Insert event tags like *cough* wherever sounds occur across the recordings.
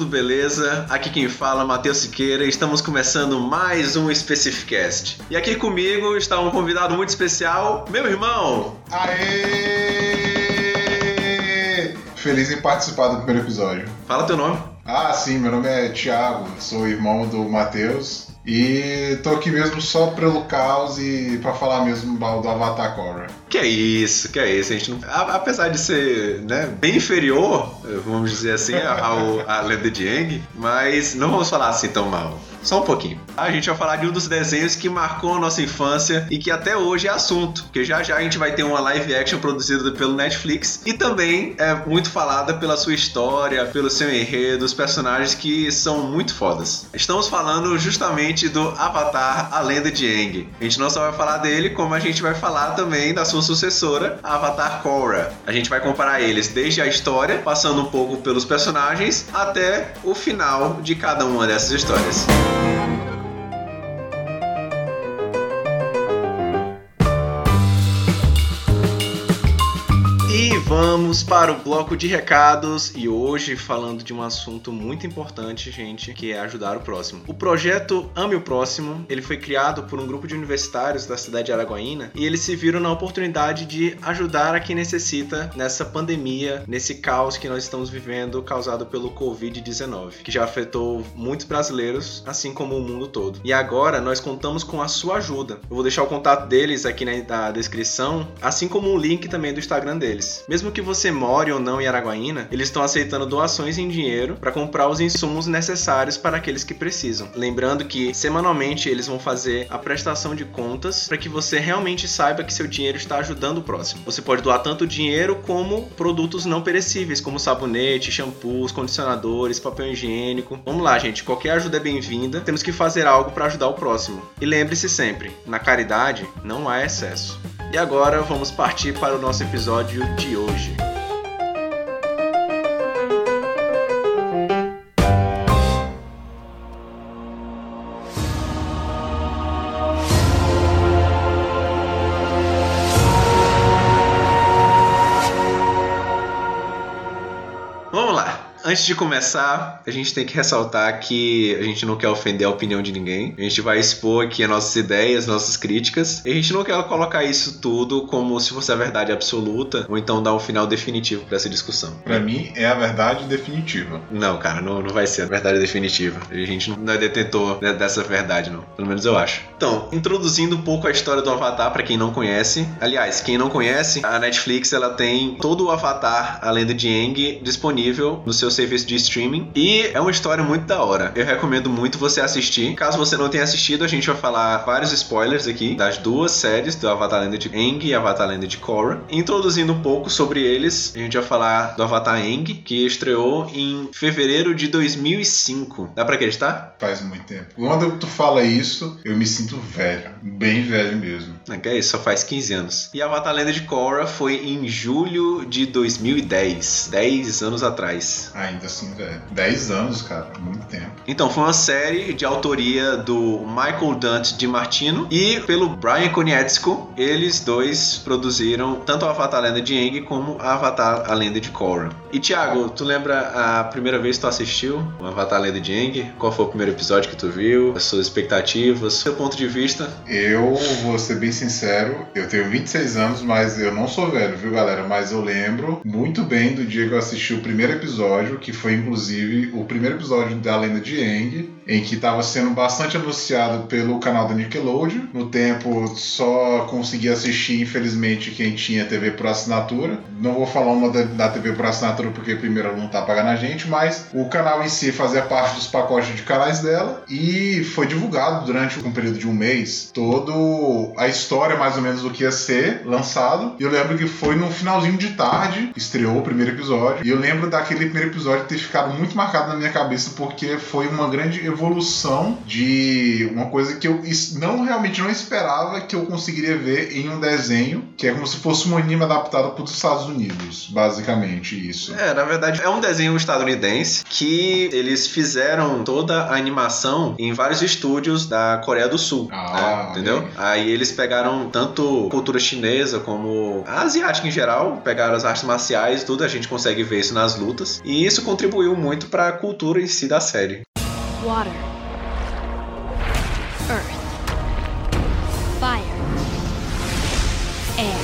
tudo beleza? Aqui quem fala é Matheus Siqueira e estamos começando mais um Specificast. E aqui comigo está um convidado muito especial, meu irmão. Aê! Feliz em participar do primeiro episódio. Fala teu nome. Ah, sim, meu nome é Thiago, sou irmão do Matheus e tô aqui mesmo só pelo caos e pra falar mesmo do Avatar Korra. Que é isso, que é isso. A gente não... Apesar de ser né, bem inferior, vamos dizer assim, ao, à lenda de Aang, mas não vamos falar assim tão mal. Só um pouquinho. A gente vai falar de um dos desenhos que marcou a nossa infância e que até hoje é assunto, porque já já a gente vai ter uma live action produzida pelo Netflix e também é muito falada pela sua história, pelo seu enredo, os personagens que são muito fodas. Estamos falando justamente do Avatar, a lenda de Aang. A gente não só vai falar dele, como a gente vai falar também da sua sucessora, Avatar Korra. A gente vai comparar eles desde a história, passando um pouco pelos personagens, até o final de cada uma dessas histórias. E vamos para o bloco de recados e hoje falando de um assunto muito importante, gente, que é ajudar o próximo. O projeto Ame o Próximo, ele foi criado por um grupo de universitários da cidade de Araguaína e eles se viram na oportunidade de ajudar a quem necessita nessa pandemia, nesse caos que nós estamos vivendo causado pelo COVID-19, que já afetou muitos brasileiros, assim como o mundo todo. E agora nós contamos com a sua ajuda. Eu vou deixar o contato deles aqui na descrição, assim como um link também do Instagram deles. Mesmo que você more ou não em Araguaína, eles estão aceitando doações em dinheiro para comprar os insumos necessários para aqueles que precisam. Lembrando que semanalmente eles vão fazer a prestação de contas para que você realmente saiba que seu dinheiro está ajudando o próximo. Você pode doar tanto dinheiro como produtos não perecíveis, como sabonete, shampoos, condicionadores, papel higiênico. Vamos lá, gente, qualquer ajuda é bem-vinda. Temos que fazer algo para ajudar o próximo. E lembre-se sempre, na caridade não há excesso. E agora vamos partir para o nosso episódio de hoje. hoje. Antes de começar, a gente tem que ressaltar que a gente não quer ofender a opinião de ninguém. A gente vai expor aqui as nossas ideias, nossas críticas. E a gente não quer colocar isso tudo como se fosse a verdade absoluta ou então dar um final definitivo para essa discussão. Para mim é a verdade definitiva. Não, cara, não, não vai ser a verdade definitiva. A gente não é detentor dessa verdade, não. Pelo menos eu acho. Então, introduzindo um pouco a história do Avatar para quem não conhece. Aliás, quem não conhece, a Netflix ela tem todo o Avatar, a lenda de Aang, disponível no seu serviço de streaming. E é uma história muito da hora. Eu recomendo muito você assistir. Caso você não tenha assistido, a gente vai falar vários spoilers aqui das duas séries do Avatar Lenda de Aang e Avatar Lenda de Korra. Introduzindo um pouco sobre eles, a gente vai falar do Avatar Aang, que estreou em fevereiro de 2005. Dá pra acreditar? Faz muito tempo. Quando tu fala isso, eu me sinto velho. Bem velho mesmo. É que é isso, só faz 15 anos. E Avatar Lenda de Korra foi em julho de 2010. 10 anos atrás. Ai, ainda assim, velho. 10 anos, cara, muito tempo. Então, foi uma série de autoria do Michael Dante de Martino e pelo Brian Konietzko. Eles dois produziram tanto a Avatar a Lenda de Aang como a Avatar a Lenda de Korra. E Thiago, tu lembra a primeira vez que tu assistiu o Avatar a Lenda de Aang? Qual foi o primeiro episódio que tu viu? As suas expectativas? Seu ponto de vista? Eu vou ser bem sincero, eu tenho 26 anos, mas eu não sou velho, viu, galera? Mas eu lembro muito bem do dia que eu assisti o primeiro episódio, que foi inclusive o primeiro episódio da Lenda de Aang, em que estava sendo bastante anunciado pelo canal da Nickelodeon. No tempo só conseguia assistir, infelizmente, quem tinha TV por assinatura. Não vou falar uma da, da TV por assinatura porque primeiro não tá pagando a gente, mas o canal em si fazia parte dos pacotes de canais dela e foi divulgado durante um período de um mês todo a história mais ou menos do que ia ser lançado. E eu lembro que foi no finalzinho de tarde, estreou o primeiro episódio. E eu lembro daquele primeiro episódio ter ficado muito marcado na minha cabeça porque foi uma grande de uma coisa que eu não realmente não esperava que eu conseguiria ver em um desenho, que é como se fosse um anime adaptado para os Estados Unidos, basicamente isso. É, na verdade é um desenho estadunidense que eles fizeram toda a animação em vários estúdios da Coreia do Sul, ah, né? entendeu? Aí eles pegaram tanto cultura chinesa como a asiática em geral, pegaram as artes marciais, tudo a gente consegue ver isso nas lutas, e isso contribuiu muito para a cultura em si da série. Water. Earth. Fire. Air.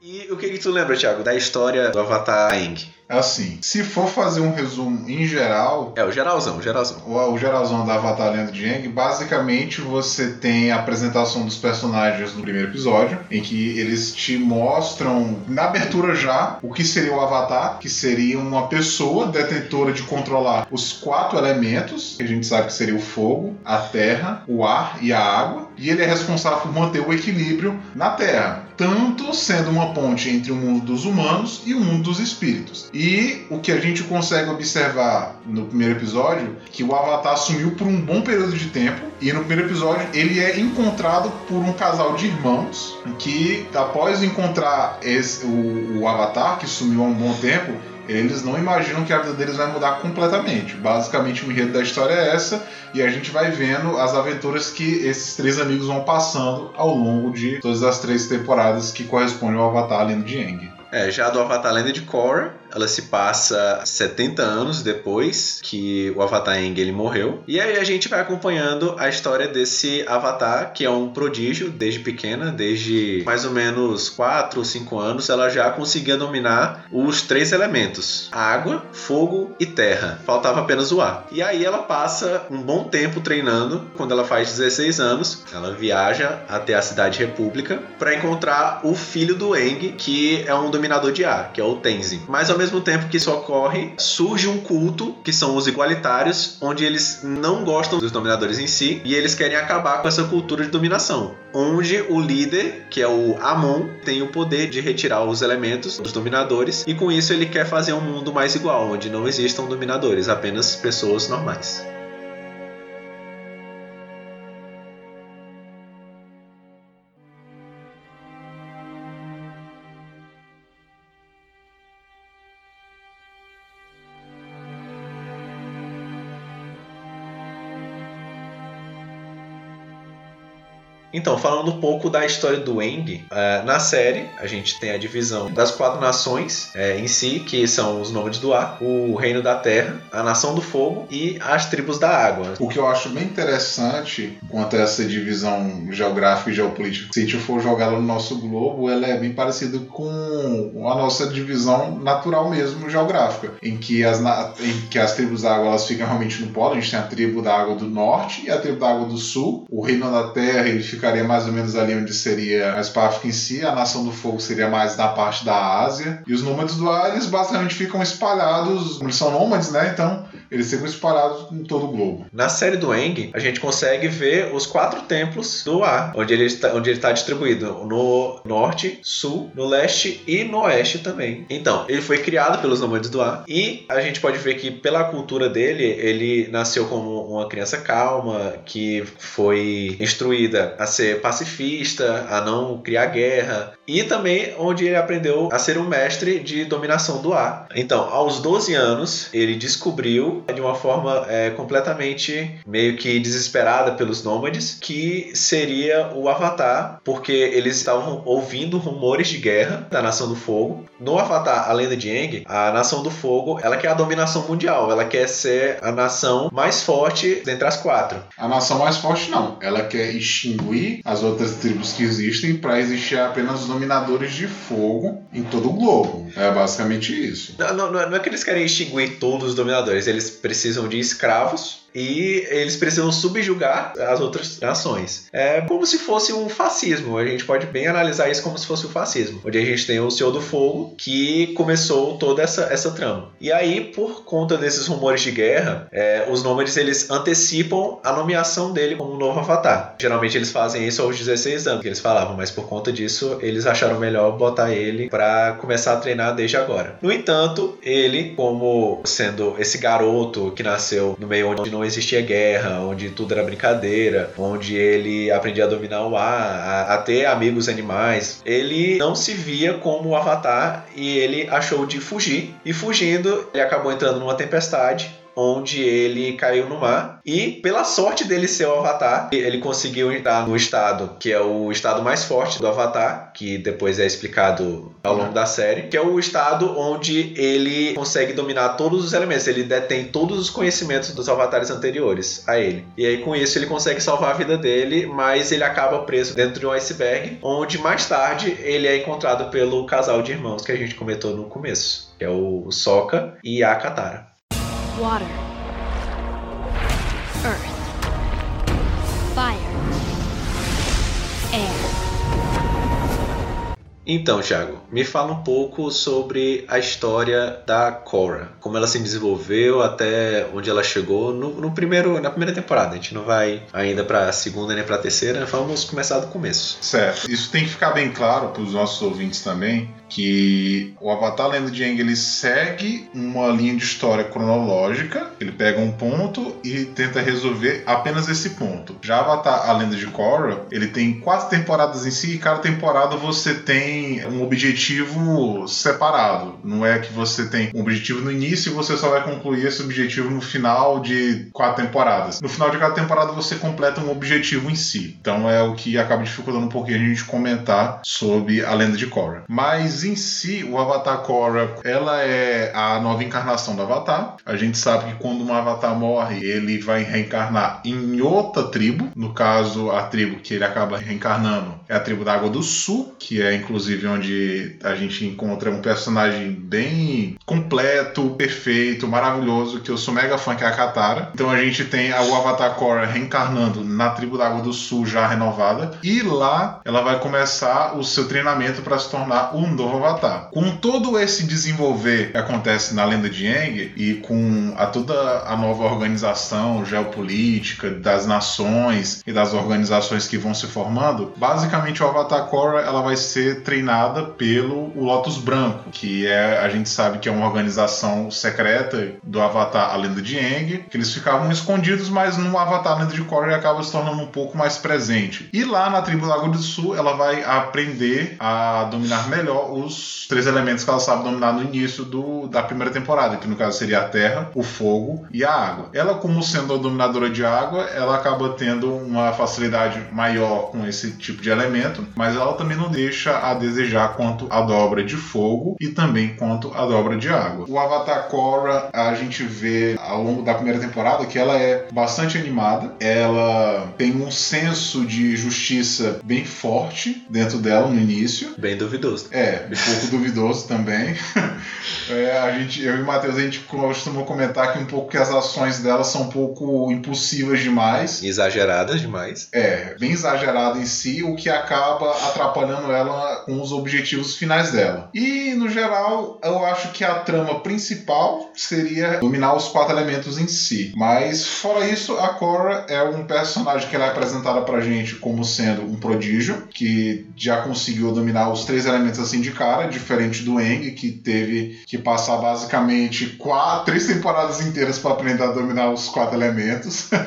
E o que, que tu lembra, Thiago, da história do Avatar Aang? Assim, se for fazer um resumo em geral. É, o geralzão, o geralzão. O, o geralzão da Avatar Lenda de Aang, basicamente você tem a apresentação dos personagens no primeiro episódio, em que eles te mostram, na abertura já, o que seria o Avatar, que seria uma pessoa detentora de controlar os quatro elementos, que a gente sabe que seria o fogo, a terra, o ar e a água, e ele é responsável por manter o equilíbrio na Terra, tanto sendo uma ponte entre o mundo dos humanos e o mundo dos espíritos. E o que a gente consegue observar no primeiro episódio, que o Avatar sumiu por um bom período de tempo, e no primeiro episódio ele é encontrado por um casal de irmãos que, após encontrar esse, o, o Avatar, que sumiu há um bom tempo, eles não imaginam que a vida deles vai mudar completamente. Basicamente, o enredo da história é essa, e a gente vai vendo as aventuras que esses três amigos vão passando ao longo de todas as três temporadas que correspondem ao Avatar Lendo de Aang. É, já do Avatar Lenda de Korra, ela se passa 70 anos depois que o Avatar Aang ele morreu. E aí a gente vai acompanhando a história desse Avatar, que é um prodígio desde pequena, desde mais ou menos 4 ou 5 anos, ela já conseguia dominar os três elementos: água, fogo e terra. Faltava apenas o ar. E aí ela passa um bom tempo treinando. Quando ela faz 16 anos, ela viaja até a cidade República para encontrar o filho do Aang, que é um dominador de ar, que é o Tenzin. Mas ao mesmo tempo que isso ocorre, surge um culto, que são os igualitários, onde eles não gostam dos dominadores em si e eles querem acabar com essa cultura de dominação. Onde o líder, que é o Amon, tem o poder de retirar os elementos dos dominadores e com isso ele quer fazer um mundo mais igual, onde não existam dominadores, apenas pessoas normais. Então, falando um pouco da história do Eng, uh, na série a gente tem a divisão das quatro nações uh, em si, que são os nômades do ar, o reino da terra, a nação do fogo e as tribos da água. O que eu acho bem interessante quanto a essa divisão geográfica e geopolítica, se a gente for jogar no nosso globo, ela é bem parecida com a nossa divisão natural mesmo geográfica, em que as, em que as tribos da água elas ficam realmente no polo, a gente tem a tribo da água do norte e a tribo da água do sul, o reino da terra ele fica ficaria mais ou menos ali onde seria a África em si, a Nação do Fogo seria mais na parte da Ásia, e os nômades do ar, eles basicamente ficam espalhados, eles são nômades, né? Então, eles ficam espalhados em todo o globo. Na série do Eng, a gente consegue ver os quatro templos do ar, onde ele está, onde ele está distribuído no norte, sul, no leste e no oeste também. Então, ele foi criado pelos nômades do ar e a gente pode ver que pela cultura dele, ele nasceu como uma criança calma, que foi instruída a ser pacifista, a não criar guerra, e também onde ele aprendeu a ser um mestre de dominação do ar. Então, aos 12 anos, ele descobriu de uma forma é, completamente meio que desesperada pelos nômades que seria o Avatar, porque eles estavam ouvindo rumores de guerra da Nação do Fogo. No Avatar, a lenda de Aang, a Nação do Fogo, ela quer a dominação mundial, ela quer ser a nação mais forte dentre as quatro. A nação mais forte não, ela quer extinguir as outras tribos que existem para existir apenas os dominadores de fogo em todo o globo. É basicamente isso. Não, não, não é que eles querem extinguir todos os dominadores, eles precisam de escravos e eles precisam subjugar as outras nações. É como se fosse um fascismo. A gente pode bem analisar isso como se fosse um fascismo, onde a gente tem o Senhor do Fogo que começou toda essa, essa trama. E aí, por conta desses rumores de guerra, é, os nômades eles antecipam a nomeação dele como novo avatar. Geralmente eles fazem isso aos 16 anos, que eles falavam, mas por conta disso eles acharam melhor botar ele para começar a treinar desde agora. No entanto, ele, como sendo esse garoto que nasceu no meio onde não existia guerra, onde tudo era brincadeira, onde ele aprendia a dominar o ar, a, a ter amigos animais, ele não se via como o avatar e ele achou de fugir. E fugindo, ele acabou entrando numa tempestade onde ele caiu no mar e pela sorte dele ser o Avatar, ele conseguiu entrar no estado que é o estado mais forte do Avatar, que depois é explicado ao longo da série, que é o estado onde ele consegue dominar todos os elementos, ele detém todos os conhecimentos dos avatares anteriores a ele. E aí com isso ele consegue salvar a vida dele, mas ele acaba preso dentro de um iceberg, onde mais tarde ele é encontrado pelo casal de irmãos que a gente comentou no começo, que é o Sokka e a Katara. Water, earth, fire, Então, Thiago, me fala um pouco sobre a história da Cora, como ela se desenvolveu até onde ela chegou no, no primeiro, na primeira temporada. A gente não vai ainda para a segunda nem para a terceira, vamos começar do começo. Certo. Isso tem que ficar bem claro para os nossos ouvintes também que o Avatar Lenda de Aang ele segue uma linha de história cronológica, ele pega um ponto e tenta resolver apenas esse ponto. Já Avatar A Lenda de Korra, ele tem quatro temporadas em si e cada temporada você tem um objetivo separado. Não é que você tem um objetivo no início e você só vai concluir esse objetivo no final de quatro temporadas. No final de cada temporada você completa um objetivo em si. Então é o que acaba dificultando um pouquinho a gente comentar sobre a lenda de Korra. Mas em si, o Avatar Korra, ela é a nova encarnação do Avatar. A gente sabe que quando um Avatar morre, ele vai reencarnar em outra tribo. No caso, a tribo que ele acaba reencarnando é a tribo da Água do Sul, que é inclusive inclusive, onde a gente encontra um personagem bem completo, perfeito, maravilhoso, que eu sou mega fã, que é a Katara. Então a gente tem o Avatar Korra reencarnando na tribo da Água do Sul já renovada, e lá ela vai começar o seu treinamento para se tornar um novo Avatar. Com todo esse desenvolver que acontece na lenda de Aang e com a toda a nova organização geopolítica das nações e das organizações que vão se formando, basicamente o Avatar Korra ela vai ser treinada pelo o Lotus Branco, que é a gente sabe que é uma organização secreta do Avatar A Lenda de Aang, que eles ficavam escondidos, mas no Avatar A Lenda de Korra acaba se tornando um pouco mais presente. E lá na tribo Lago do Sul, ela vai aprender a dominar melhor os três elementos que ela sabe dominar no início do, da primeira temporada, que no caso seria a terra, o fogo e a água. Ela, como sendo a dominadora de água, ela acaba tendo uma facilidade maior com esse tipo de elemento, mas ela também não deixa a desejar quanto a dobra de fogo e também quanto a dobra de água. O Avatar Korra, a gente vê ao longo da primeira temporada que ela é bastante animada, ela tem um senso de justiça bem forte dentro dela no início. Bem duvidoso. É, um pouco duvidoso também. *laughs* É, a gente, eu e o Matheus, a gente costuma comentar que um pouco que as ações dela são um pouco impulsivas demais. Exageradas demais. É, bem exagerada em si, o que acaba atrapalhando ela com os objetivos finais dela. E, no geral, eu acho que a trama principal seria dominar os quatro elementos em si. Mas, fora isso, a Korra é um personagem que ela é apresentada pra gente como sendo um prodígio, que já conseguiu dominar os três elementos assim de cara, diferente do Eng, que teve que passar basicamente quatro, três temporadas inteiras para aprender a dominar os quatro elementos. *laughs*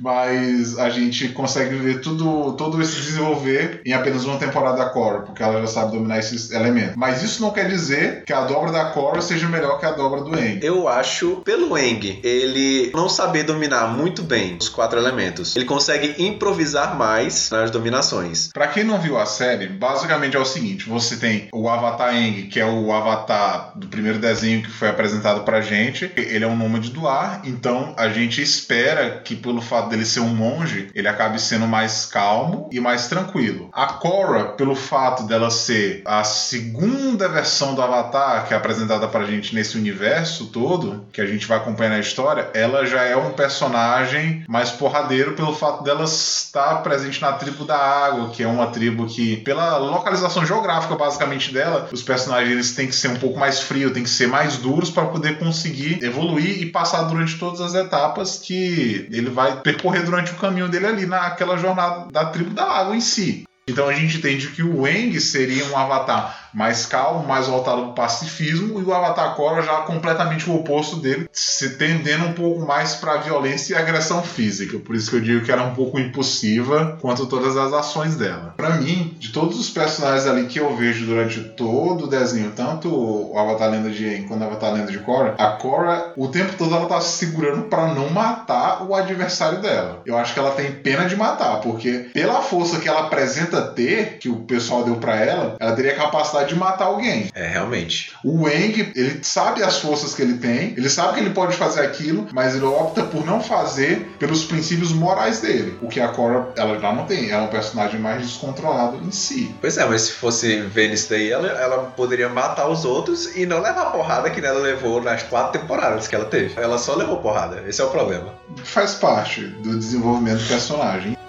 mas a gente consegue ver tudo, todo esse desenvolver em apenas uma temporada da Korra, porque ela já sabe dominar esses elementos. Mas isso não quer dizer que a dobra da Korra seja melhor que a dobra do Eng. Eu acho, pelo Eng, ele não saber dominar muito bem os quatro elementos, ele consegue improvisar mais nas dominações. Para quem não viu a série, basicamente é o seguinte: você tem o Avatar Eng, que é o Avatar do primeiro desenho que foi apresentado pra gente. Ele é um nômade do ar, então a gente espera que pelo fato dele ser um monge, ele acabe sendo mais calmo e mais tranquilo. A Korra, pelo fato dela ser a segunda versão do Avatar que é apresentada pra gente nesse universo todo, que a gente vai acompanhar na história, ela já é um personagem mais porradeiro pelo fato dela estar presente na tribo da água, que é uma tribo que, pela localização geográfica basicamente dela, os personagens eles têm que ser um pouco mais frios, têm que ser mais duros para poder conseguir evoluir e passar durante todas as etapas que ele vai percorrer durante o caminho dele ali naquela jornada da tribo da água em si. Então a gente entende que o Wang seria um avatar mais calmo, mais voltado para o pacifismo, e o Avatar Korra já completamente o oposto dele, se tendendo um pouco mais para a violência e agressão física. Por isso que eu digo que era um pouco impulsiva quanto todas as ações dela. Para mim, de todos os personagens ali que eu vejo durante todo o desenho, tanto o Avatar Lenda de Aang quanto o Avatar Lenda de Korra, a Korra, o tempo todo ela tá se segurando para não matar o adversário dela. Eu acho que ela tem pena de matar, porque pela força que ela apresenta ter, que o pessoal deu para ela, ela teria capacidade capacidade de matar alguém. É, realmente. O Wang, ele sabe as forças que ele tem, ele sabe que ele pode fazer aquilo, mas ele opta por não fazer pelos princípios morais dele. O que a Cora, ela já não tem. Ela é um personagem mais descontrolado em si. Pois é, mas se fosse ver nisso daí, ela, ela poderia matar os outros e não levar a porrada que ela levou nas quatro temporadas que ela teve. Ela só levou porrada. Esse é o problema. Faz parte do desenvolvimento do personagem.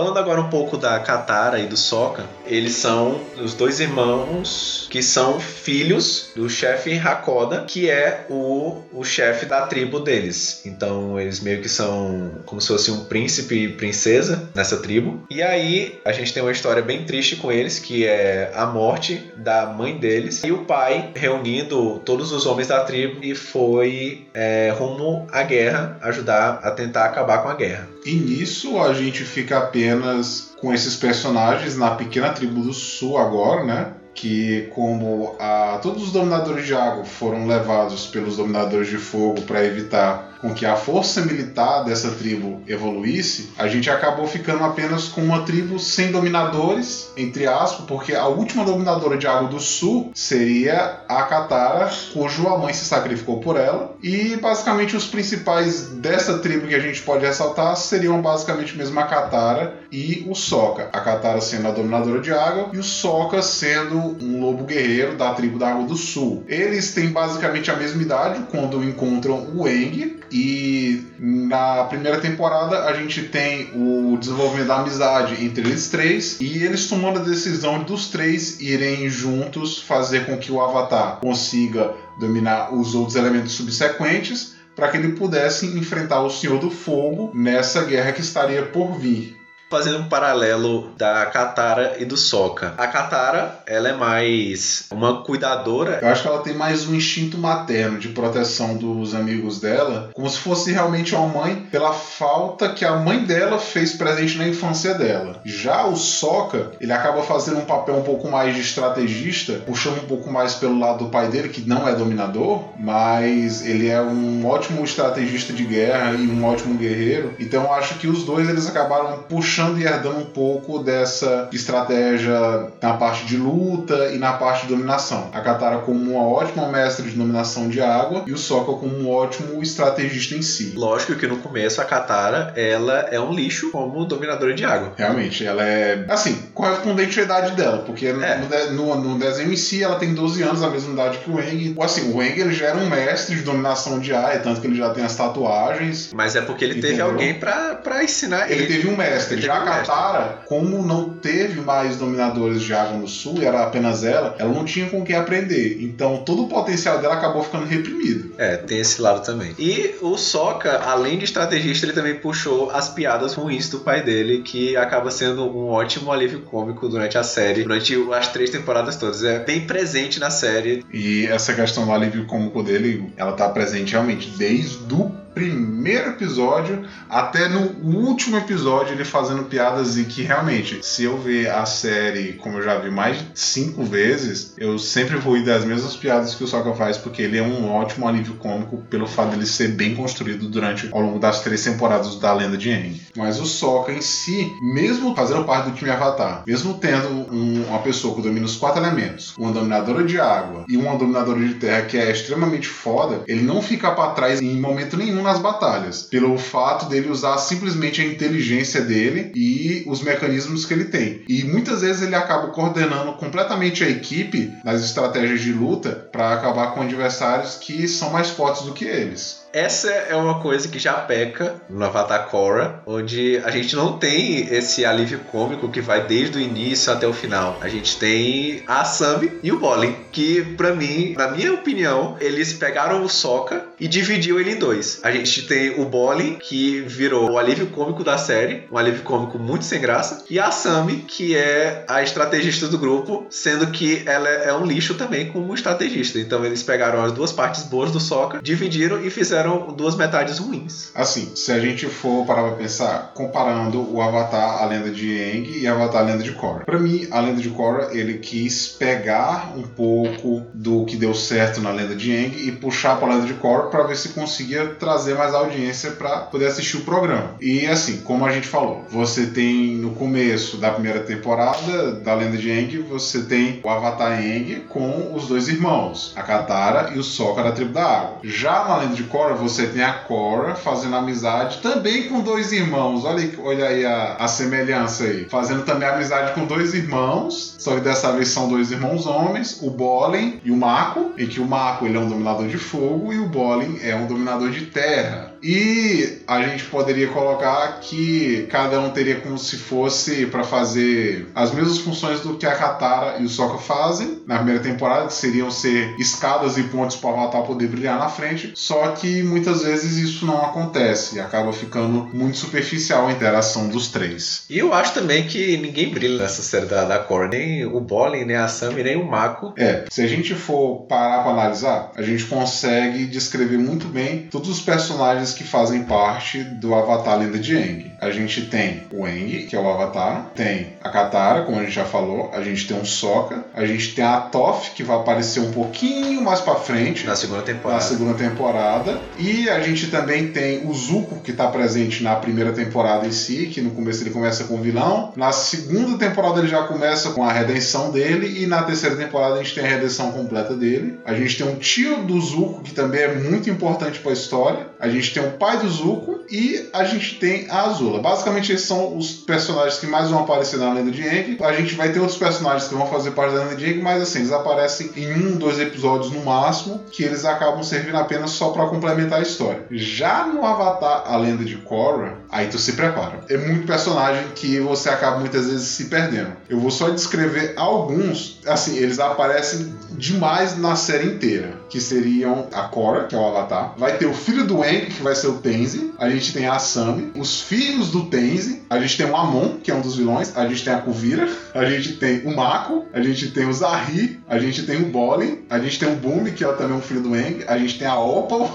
Falando agora um pouco da Katara e do Sokka, eles são os dois irmãos que são filhos do chefe Hakoda, que é o, o chefe da tribo deles. Então eles meio que são como se fosse um príncipe e princesa nessa tribo. E aí a gente tem uma história bem triste com eles, que é a morte da mãe deles e o pai reunindo todos os homens da tribo e foi é, rumo à guerra, ajudar a tentar acabar com a guerra. E nisso a gente fica apenas com esses personagens na pequena tribo do sul agora, né? Que como a, todos os dominadores de água foram levados pelos dominadores de fogo para evitar com que a força militar dessa tribo evoluísse, a gente acabou ficando apenas com uma tribo sem dominadores, entre aspas, porque a última dominadora de Água do Sul seria a Katara, cujo a mãe se sacrificou por ela, e basicamente os principais dessa tribo que a gente pode ressaltar seriam basicamente mesmo a Katara e o Sokka. A Katara sendo a dominadora de água e o Sokka sendo um lobo guerreiro da tribo da Água do Sul. Eles têm basicamente a mesma idade quando encontram o Aang, e na primeira temporada a gente tem o desenvolvimento da amizade entre eles três e eles tomando a decisão dos três irem juntos fazer com que o Avatar consiga dominar os outros elementos subsequentes para que ele pudesse enfrentar o Senhor do Fogo nessa guerra que estaria por vir fazendo um paralelo da Katara e do Sokka. A Katara, ela é mais uma cuidadora. Eu acho que ela tem mais um instinto materno de proteção dos amigos dela, como se fosse realmente uma mãe pela falta que a mãe dela fez presente na infância dela. Já o Sokka, ele acaba fazendo um papel um pouco mais de estrategista, puxando um pouco mais pelo lado do pai dele, que não é dominador, mas ele é um ótimo estrategista de guerra e um ótimo guerreiro. Então eu acho que os dois eles acabaram puxando puxando e herdando um pouco dessa estratégia na parte de luta e na parte de dominação. A Katara como uma ótima mestre de dominação de água e o Sokka como um ótimo estrategista em si. Lógico que no começo a Katara ela é um lixo como dominadora de água. Realmente, ela é assim, correspondente à idade dela, porque é. no, no, no, desenho em si ela tem 12 anos, a mesma idade que o Eng. Assim, o Eng ele já era um mestre de dominação de área, tanto que ele já tem as tatuagens. Mas é porque ele entendeu? teve alguém para ensinar ele. Ele teve um mestre. Ele já a Katara, como não teve mais dominadores de água no sul, e era apenas ela, ela não tinha com quem aprender. Então todo o potencial dela acabou ficando reprimido. É, tem esse lado também. E o Sokka, além de estrategista, ele também puxou as piadas ruins do pai dele, que acaba sendo um ótimo alívio cômico durante a série, durante as três temporadas todas. É bem presente na série. E essa questão do alívio cômico dele, ela tá presente realmente desde o primeiro episódio até no último episódio ele fazendo piadas e que realmente, se eu ver a série como eu já vi mais de cinco vezes, eu sempre vou ir das mesmas piadas que o Sokka faz, porque ele é um ótimo alívio cômico pelo fato dele ser bem construído durante ao longo das três temporadas da Lenda de Aang. Mas o Sokka em si, mesmo fazendo parte do time Avatar, mesmo tendo um, uma pessoa que domina os quatro elementos, uma dominadora de água e uma dominadora de terra que é extremamente foda, ele não fica para trás em momento nenhum nas batalhas, pelo fato dele usar simplesmente a inteligência dele e os mecanismos que ele tem. E muitas vezes ele acaba coordenando completamente a equipe nas estratégias de luta para acabar com adversários que são mais fortes do que eles. Essa é uma coisa que já peca no Avatar Korra, onde a gente não tem esse alívio cômico que vai desde o início até o final. A gente tem a Sammy e o Bolin, que para mim, na minha opinião, eles pegaram o Sokka e dividiu ele em dois. A gente tem o Bolin, que virou o alívio cômico da série, um alívio cômico muito sem graça, e a Sammy, que é a estrategista do grupo, sendo que ela é um lixo também como estrategista. Então eles pegaram as duas partes boas do Sokka, dividiram e fizeram eram duas metades ruins. Assim, se a gente for parar pra pensar, comparando o Avatar, a Lenda de Aang e Avatar, a Lenda de Korra. Pra mim, a Lenda de Korra, ele quis pegar um pouco do que deu certo na Lenda de Aang e puxar pra Lenda de Korra pra ver se conseguia trazer mais audiência para poder assistir o programa. E assim, como a gente falou, você tem no começo da primeira temporada da Lenda de Aang, você tem o Avatar Aang com os dois irmãos, a Katara e o Sokka da tribo da água. Já na Lenda de Korra, você tem a Cora fazendo amizade também com dois irmãos. Olha, olha aí a, a semelhança aí. Fazendo também amizade com dois irmãos, só que dessa vez são dois irmãos homens, o Bolin e o Mako, em que o Mako ele é um dominador de fogo e o Bolin é um dominador de terra. E a gente poderia colocar que cada um teria como se fosse para fazer as mesmas funções do que a Katara e o Sokka fazem na primeira temporada, que seriam ser escadas e pontes para o Avatar poder brilhar na frente. Só que muitas vezes isso não acontece e acaba ficando muito superficial a interação dos três. E eu acho também que ninguém brilha nessa série da, da Korra, nem o Bolin, nem a Sami, nem o Mako. É, se a gente for parar para analisar, a gente consegue descrever muito bem todos os personagens personagens que fazem parte do Avatar Lenda de Aang. A gente tem o Aang, que é o Avatar, tem a Katara, como a gente já falou, a gente tem o Sokka, a gente tem a Toph, que vai aparecer um pouquinho mais para frente. Na segunda temporada. Na segunda temporada. E a gente também tem o Zuko, que está presente na primeira temporada em si, que no começo ele começa com o vilão. Na segunda temporada ele já começa com a redenção dele, e na terceira temporada a gente tem a redenção completa dele. A gente tem um tio do Zuko, que também é muito importante para a história. A gente tem tem o pai do Zuko e a gente tem a Azula. Basicamente, esses são os personagens que mais vão aparecer na lenda de Aang. A gente vai ter outros personagens que vão fazer parte da lenda de Aang, mas assim, eles aparecem em um, dois episódios no máximo, que eles acabam servindo apenas só para complementar a história. Já no Avatar, a lenda de Korra, aí tu se prepara. É muito personagem que você acaba muitas vezes se perdendo. Eu vou só descrever alguns, assim, eles aparecem demais na série inteira, que seriam a Korra, que é o Avatar, vai ter o filho do Aang, que vai vai ser o Tenzi, a gente tem a Asami, os filhos do Tenzi, a gente tem o Amon, que é um dos vilões, a gente tem a Kuvira, a gente tem o Mako, a gente tem o Zahri, a gente tem o Bolin, a gente tem o Bumi, que é também um filho do Eng, a gente tem a Opal,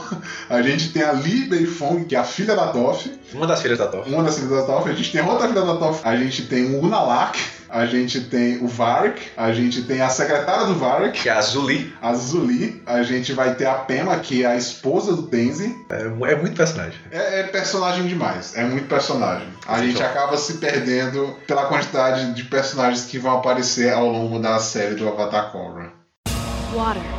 a gente tem a Li Beifong, que é a filha da Toff. Uma das filhas da Toff. Uma das filhas da Toff, a gente tem outra filha da Toff, a gente tem o Unalak, a gente tem o Vark, a gente tem a secretária do Vark, que é a Zuli. A Zuli. A gente vai ter a Pema, que é a esposa do Tenzi. É, é muito personagem. É, é, personagem demais. É muito personagem. A gente acaba se perdendo pela quantidade de personagens que vão aparecer ao longo da série do Avatar Korra. Water.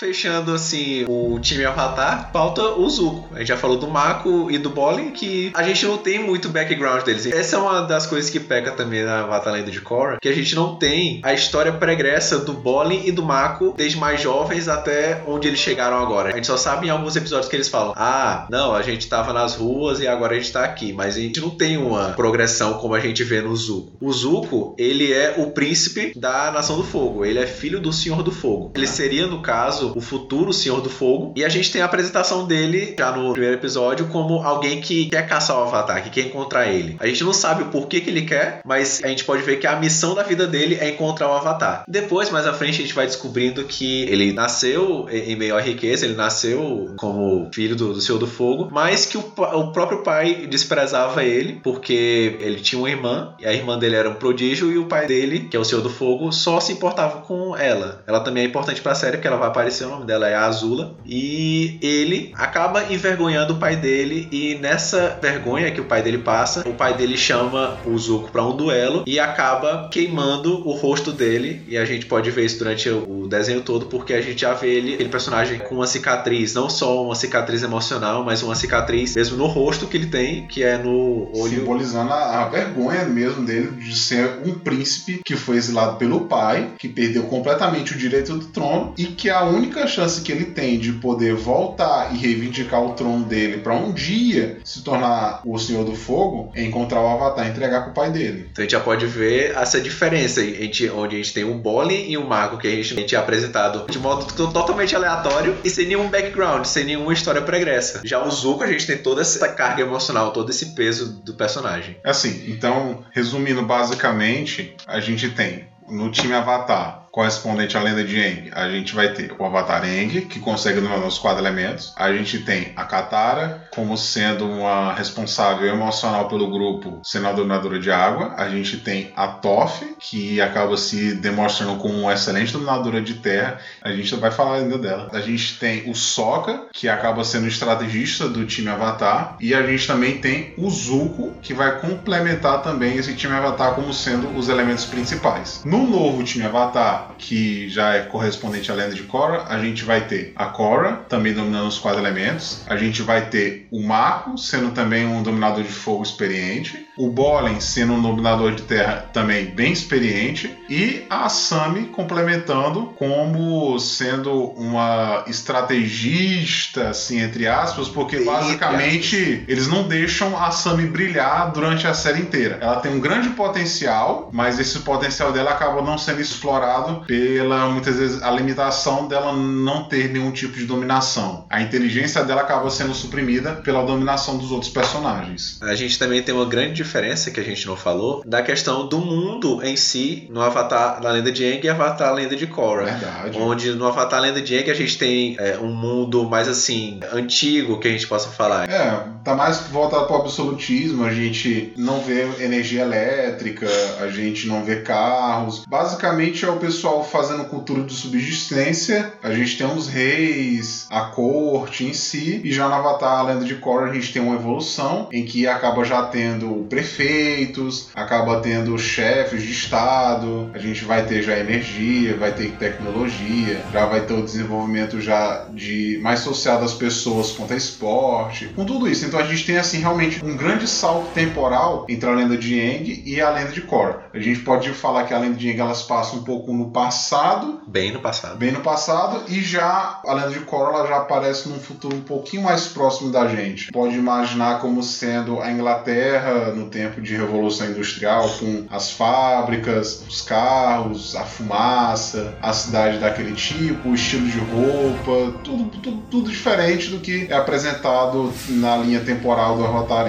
Fechando assim o time Avatar, falta o Zuko. A gente já falou do Mako e do Bolin, que a gente não tem muito background deles. Essa é uma das coisas que peca também na Avatar Lenda de Korra, que a gente não tem a história pregressa do Bolin e do Mako desde mais jovens até onde eles chegaram agora. A gente só sabe em alguns episódios que eles falam: "Ah, não, a gente tava nas ruas e agora a gente tá aqui", mas a gente não tem uma progressão como a gente vê no Zuko. O Zuko, ele é o príncipe da Nação do Fogo, ele é filho do Senhor do Fogo. Ele seria no caso o futuro Senhor do Fogo. E a gente tem a apresentação dele já no primeiro episódio como alguém que quer caçar o Avatar, que quer encontrar ele. A gente não sabe o porquê que ele quer, mas a gente pode ver que a missão da vida dele é encontrar o Avatar. Depois, mais à frente, a gente vai descobrindo que ele nasceu em meio à riqueza, ele nasceu como filho do, do Senhor do Fogo, mas que o, o próprio pai desprezava ele porque ele tinha uma irmã e a irmã dele era um prodígio e o pai dele, que é o Senhor do Fogo, só se importava com ela. Ela também é importante para a série porque ela vai aparecer, o nome dela é Azula e ele acaba envergonhando o pai dele e nessa vergonha que o pai dele passa, o pai dele chama o Zuko para um duelo e acaba queimando o rosto dele e a gente pode ver isso durante o desenho todo porque a gente já vê ele, aquele personagem com uma cicatriz, não só uma cicatriz emocional, mas uma cicatriz mesmo no rosto que ele tem, que é no olho. Simbolizando a, a vergonha mesmo dele de ser um príncipe que foi exilado pelo pai, que perdeu completamente o direito do trono e que a única chance que ele tem de poder voltar e reivindicar o trono dele para um dia se tornar o Senhor do Fogo é encontrar o Avatar e entregar pro pai dele. Então a gente já pode ver essa diferença entre onde a gente tem um Bolin e um Mago que a gente, a gente é apresentado de modo totalmente aleatório e sem nenhum background, sem nenhuma história pregressa. Já o Zuko a gente tem toda essa carga emocional, todo esse peso do personagem. Assim, então, resumindo basicamente, a gente tem no time Avatar correspondente à lenda de Aang, a gente vai ter o Avatar Aang, que consegue dominar os quatro elementos. A gente tem a Katara como sendo uma responsável emocional pelo grupo, sendo a dominadora de água. A gente tem a Toph, que acaba se demonstrando como uma excelente dominadora de terra. A gente vai falar ainda dela. A gente tem o Sokka, que acaba sendo estrategista do time Avatar. E a gente também tem o Zuko, que vai complementar também esse time Avatar como sendo os elementos principais. No novo time Avatar, que já é correspondente à lenda de Korra, a gente vai ter a Korra, também dominando os quatro elementos. A gente vai ter o Mako, sendo também um dominador de fogo experiente. O Bolin, sendo um dominador de terra também bem experiente. E a Sami complementando como sendo uma estrategista, assim, entre aspas, porque basicamente eles não deixam a Sami brilhar durante a série inteira. Ela tem um grande potencial, mas esse potencial dela acaba não sendo explorado pela muitas vezes a limitação dela não ter nenhum tipo de dominação. A inteligência dela acaba sendo suprimida pela dominação dos outros personagens. A gente também tem uma grande diferença que a gente não falou da questão do mundo em si no Avatar da Lenda de Aang e Avatar da Lenda de Korra. Verdade. Onde no Avatar da Lenda de Aang a gente tem é, um mundo mais assim antigo que a gente possa falar. É, tá mais voltado para o absolutismo. A gente não vê energia elétrica, a gente não vê carros. Basicamente é o pessoal fazendo cultura de subsistência, a gente tem os reis, a corte em si, e já no Avatar, lenda de Korra, a gente tem uma evolução em que acaba já tendo prefeitos, acaba tendo chefes de estado, a gente vai ter já energia, vai ter tecnologia, já vai ter o desenvolvimento já de mais associado às pessoas quanto a esporte, com tudo isso. Então a gente tem assim realmente um grande salto temporal entre a lenda de Aang e a lenda de Korra. A gente pode falar que a lenda de Aang elas passam um pouco no passado. Bem no passado. Bem no passado. E já a lenda de Korra já aparece num futuro um pouquinho mais próximo da gente. Pode imaginar como sendo a Inglaterra no tempo de Revolução Industrial, com as fábricas, os carros, a fumaça, a cidade daquele tipo, o estilo de roupa, tudo, tudo, tudo diferente do que é apresentado na linha temporal do Avatar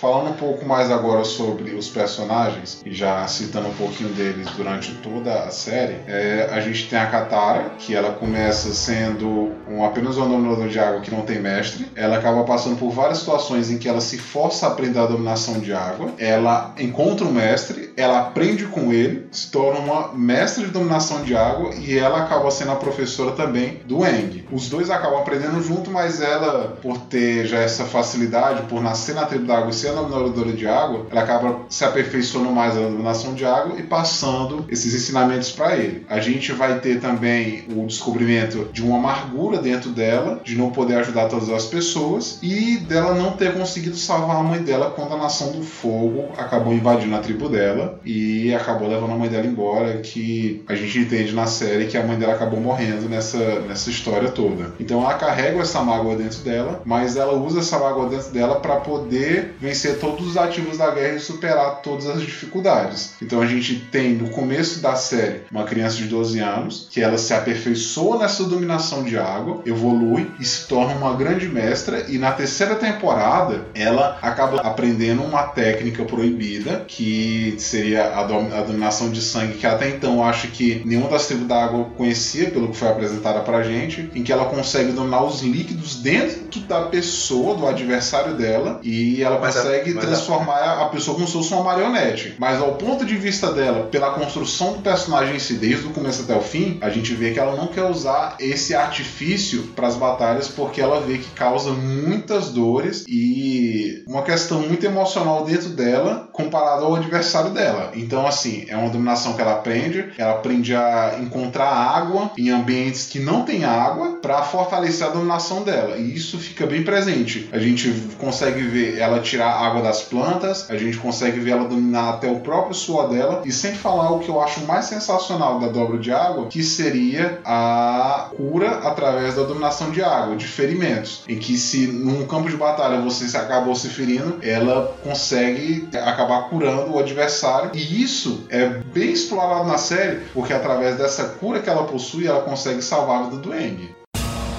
Falando um pouco mais agora sobre os personagens, e já citando um pouquinho deles durante toda a série, é, a gente tem a Katara, que ela começa sendo um, apenas um dominador de água que não tem mestre. Ela acaba passando por várias situações em que ela se força a aprender a dominação de água. Ela encontra um mestre, ela aprende com ele, se torna uma mestre de dominação de água e ela acaba sendo a professora também do Eng. Os dois acabam aprendendo junto, mas ela, por ter já essa facilidade, por nascer na tribo da água e ser a dominadora de água, ela acaba se aperfeiçoando mais na dominação de água e passando esses ensinamentos para ele. A gente vai ter também o descobrimento de uma amargura dentro dela, de não poder ajudar todas as pessoas e dela não ter conseguido salvar a mãe dela quando a nação do fogo acabou invadindo a tribo dela e acabou levando a mãe dela embora, que a gente entende na série que a mãe dela acabou morrendo nessa, nessa história toda. Então ela carrega essa mágoa dentro dela, mas ela usa essa mágoa dentro dela para poder vencer todos os ativos da guerra e superar todas as dificuldades. Então a gente tem no começo da série uma criança de 12 anos que ela se aperfeiçoa nessa dominação de água, evolui e se torna uma grande mestra e na terceira temporada ela acaba aprendendo uma técnica proibida que seria a, dom a dominação de sangue que até então acho que nenhuma das tribos da água conhecia pelo que foi apresentada pra gente, em que ela consegue dominar os líquidos dentro da pessoa, do adversário dela, e ela consegue a, transformar a... a pessoa como se fosse uma marionete. Mas ao ponto de vista dela, pela construção do personagem em si, desde o começo até o fim, a gente vê que ela não quer usar esse artifício para as batalhas porque ela vê que causa muitas dores e uma questão muito emocional dentro dela comparado ao adversário dela. Então, assim, é uma dominação que ela aprende, ela aprende a encontrar água em ambientes que não tem água para fortalecer a dominação dela. E isso fica bem presente. A gente consegue ver ela tirar água das plantas, a gente consegue ver ela dominar até o próprio suor dela, e sem falar o que eu acho mais sensacional da dobra de água, que seria a cura através da dominação de água, de ferimentos, em que se num campo de batalha você se acabou se ferindo, ela consegue acabar curando o adversário, e isso é bem explorado na série, porque através dessa cura que ela possui, ela consegue salvar a vida do Eng.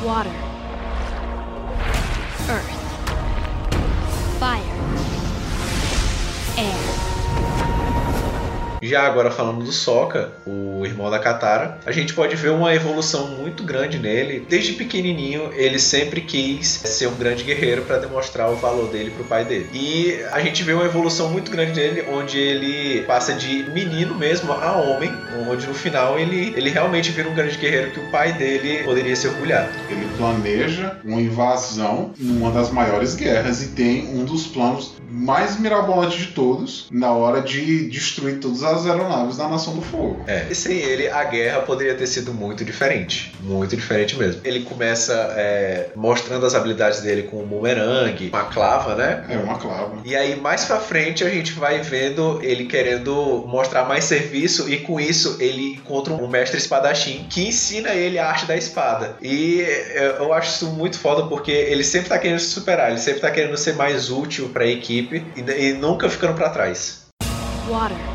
Water. Já agora falando do Sokka, o irmão da Katara, a gente pode ver uma evolução muito grande nele. Desde pequenininho, ele sempre quis ser um grande guerreiro para demonstrar o valor dele pro pai dele. E a gente vê uma evolução muito grande nele, onde ele passa de menino mesmo a homem, onde no final ele, ele realmente vira um grande guerreiro que o pai dele poderia se orgulhar. Ele planeja uma invasão em uma das maiores guerras e tem um dos planos mais mirabolantes de todos na hora de destruir todas as aeronaves da Nação do Fogo. É, e sem ele a guerra poderia ter sido muito diferente, muito diferente mesmo. Ele começa é, mostrando as habilidades dele com o bumerangue, uma clava, né? É, uma clava. E aí mais pra frente a gente vai vendo ele querendo mostrar mais serviço e com isso ele encontra um mestre espadachim que ensina ele a arte da espada. E eu acho isso muito foda porque ele sempre tá querendo se superar, ele sempre tá querendo ser mais útil para a equipe e, e nunca ficando para trás. Water.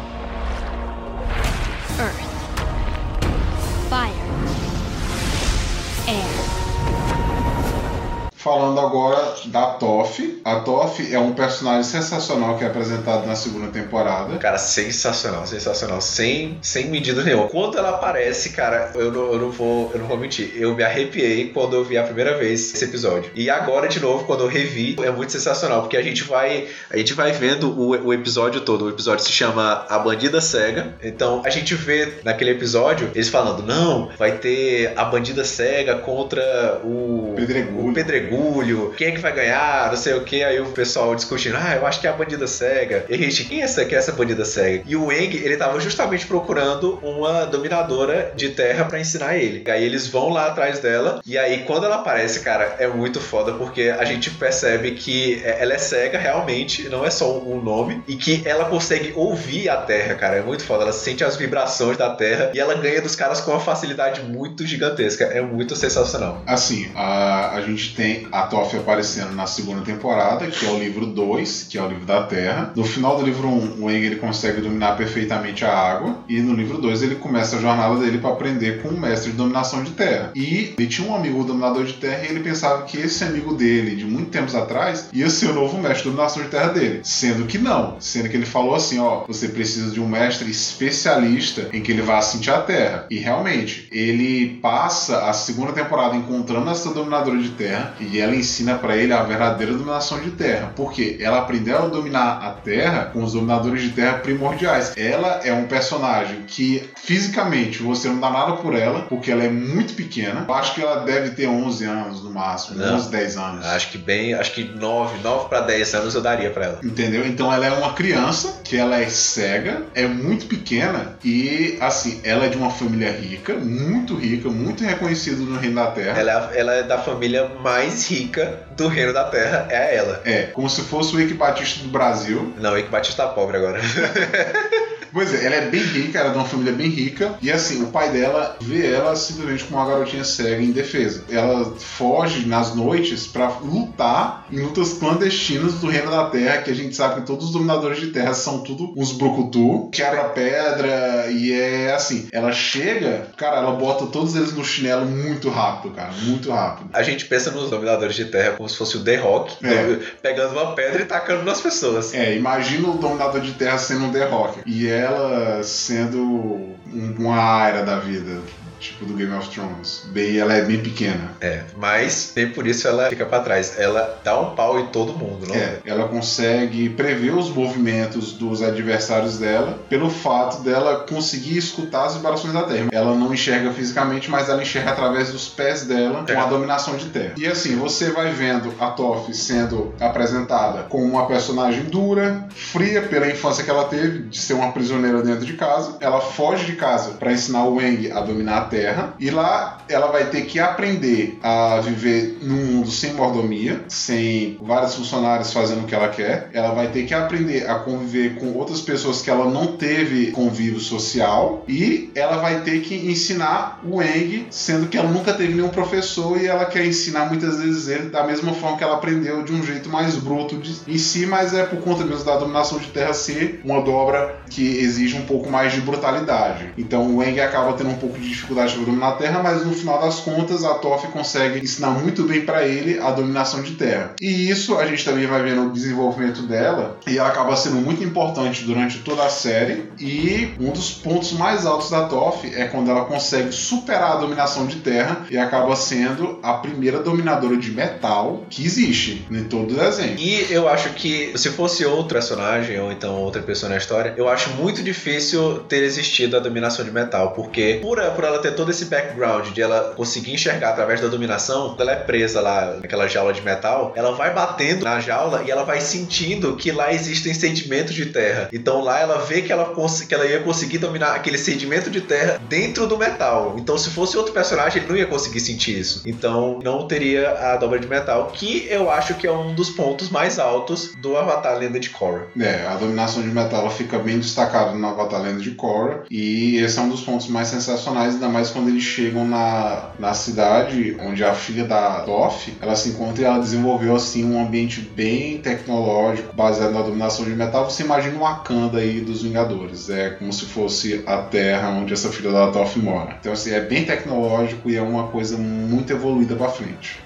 Falando agora da Toff. A Toff é um personagem sensacional que é apresentado na segunda temporada. Cara, sensacional, sensacional. Sem, sem medida nenhuma. Quando ela aparece, cara, eu não, eu não, vou, eu não vou mentir. Eu me arrepiei quando eu vi a primeira vez esse episódio. E agora, de novo, quando eu revi, é muito sensacional. Porque a gente vai. A gente vai vendo o, o episódio todo. O episódio se chama A Bandida Cega. Então a gente vê naquele episódio eles falando: não, vai ter a bandida cega contra o Pedregulho. O Pedregulho orgulho, quem é que vai ganhar, não sei o que. Aí o pessoal discutindo, ah, eu acho que é a bandida cega. E a gente, quem é essa, quem é essa bandida cega? E o Eng, ele tava justamente procurando uma dominadora de terra para ensinar ele. Aí eles vão lá atrás dela, e aí quando ela aparece, cara, é muito foda, porque a gente percebe que é, ela é cega realmente, não é só um nome, e que ela consegue ouvir a terra, cara. É muito foda. Ela sente as vibrações da terra e ela ganha dos caras com uma facilidade muito gigantesca. É muito sensacional. Assim, a, a gente tem a Toff aparecendo na segunda temporada, que é o livro 2, que é o livro da Terra. No final do livro 1, um, o Aang ele consegue dominar perfeitamente a água, e no livro 2 ele começa a jornada dele para aprender com um mestre de dominação de terra. E ele tinha um amigo dominador de terra e ele pensava que esse amigo dele, de muito tempos atrás, ia ser o novo mestre de dominação de terra dele. Sendo que não. Sendo que ele falou assim: ó, você precisa de um mestre especialista em que ele vá sentir a terra. E realmente, ele passa a segunda temporada encontrando essa dominadora de terra e e ela ensina para ele a verdadeira dominação de terra, porque ela aprendeu a dominar a terra com os dominadores de terra primordiais. Ela é um personagem que fisicamente você não dá nada por ela, porque ela é muito pequena. Eu acho que ela deve ter 11 anos no máximo, não, 11, 10 anos. Acho que bem, acho que 9, 9 para 10 anos eu daria para ela. Entendeu? Então ela é uma criança que ela é cega, é muito pequena e assim, ela é de uma família rica, muito rica, muito reconhecida no reino da terra. Ela, ela é da família mais rica do reino da terra é ela. É, como se fosse o Ike Batista do Brasil. Não, o Ike Batista tá pobre agora. *laughs* Pois é, ela é bem rica, ela é de uma família bem rica. E assim, o pai dela vê ela simplesmente como uma garotinha cega e indefesa. Ela foge nas noites para lutar em lutas clandestinas do Reino da Terra, que a gente sabe que todos os dominadores de terra são tudo uns brucutu, quebra pedra e é assim. Ela chega, cara, ela bota todos eles no chinelo muito rápido, cara, muito rápido. A gente pensa nos dominadores de terra como se fosse o The Rock, É. pegando uma pedra e tacando nas pessoas. É, imagina o dominador de terra sendo um The Rock e ela sendo um- uma área da vida, tipo do Game of Thrones. Bem, ela é bem pequena. É, mas nem por isso ela fica pra trás. Ela dá um pau em todo mundo, não É, ela consegue prever os movimentos dos adversários dela pelo fato dela conseguir escutar as vibrações da Terra. Ela não enxerga fisicamente, mas ela enxerga através dos pés dela com a dominação de Terra. E assim, você vai vendo a Toph sendo apresentada como uma personagem dura, fria pela infância que ela teve, de ser uma prisioneira dentro de casa. Ela foge de casa para ensinar o Wang a dominar a Terra. E lá ela vai ter que aprender a viver num mundo sem mordomia, sem vários funcionários fazendo o que ela quer. Ela vai ter que aprender a conviver com outras pessoas que ela não teve convívio social. E ela vai ter que ensinar o Wang, sendo que ela nunca teve nenhum professor e ela quer ensinar muitas vezes ele da mesma forma que ela aprendeu de um jeito mais bruto de, em si, mas é por conta mesmo da dominação de terra ser uma dobra que exige um pouco mais de brutalidade. Então o Wang acaba tendo um pouco de dificuldade para dominar a terra, mas no final das contas a Toph consegue ensinar muito bem para ele a dominação de terra. E isso a gente também vai vendo o desenvolvimento dela e ela acaba sendo muito importante durante toda a série. E um dos pontos mais altos da Toph é quando ela consegue superar a dominação de terra e acaba sendo a primeira dominadora de metal que existe em todo o desenho. E eu acho que se fosse outro personagem, ou então outra pessoa na história, eu acho muito difícil ter existido a dominação de metal, porque por, por ela ter todo esse background de ela conseguir enxergar através da dominação, quando ela é presa lá naquela jaula de metal, ela vai batendo na jaula e ela vai sentindo que lá existem sedimentos de terra. Então lá ela vê que ela, que ela ia conseguir dominar aquele sedimento de terra dentro do metal. Então se fosse outro personagem, ele não ia conseguir sentir isso. Então não teria a dobra de metal, que eu acho que é um dos pontos mais altos do Avatar Lenda de Korra. É, a dominação de metal ela fica bem destacada na Batalha de Korra e esse é um dos pontos mais sensacionais, ainda mais quando eles chegam na, na cidade onde a filha da Toph ela se encontra e ela desenvolveu assim um ambiente bem tecnológico baseado na dominação de metal. Você imagina um Wakanda aí dos Vingadores, é como se fosse a terra onde essa filha da Toph mora. Então assim, é bem tecnológico e é uma coisa muito evoluída pra frente.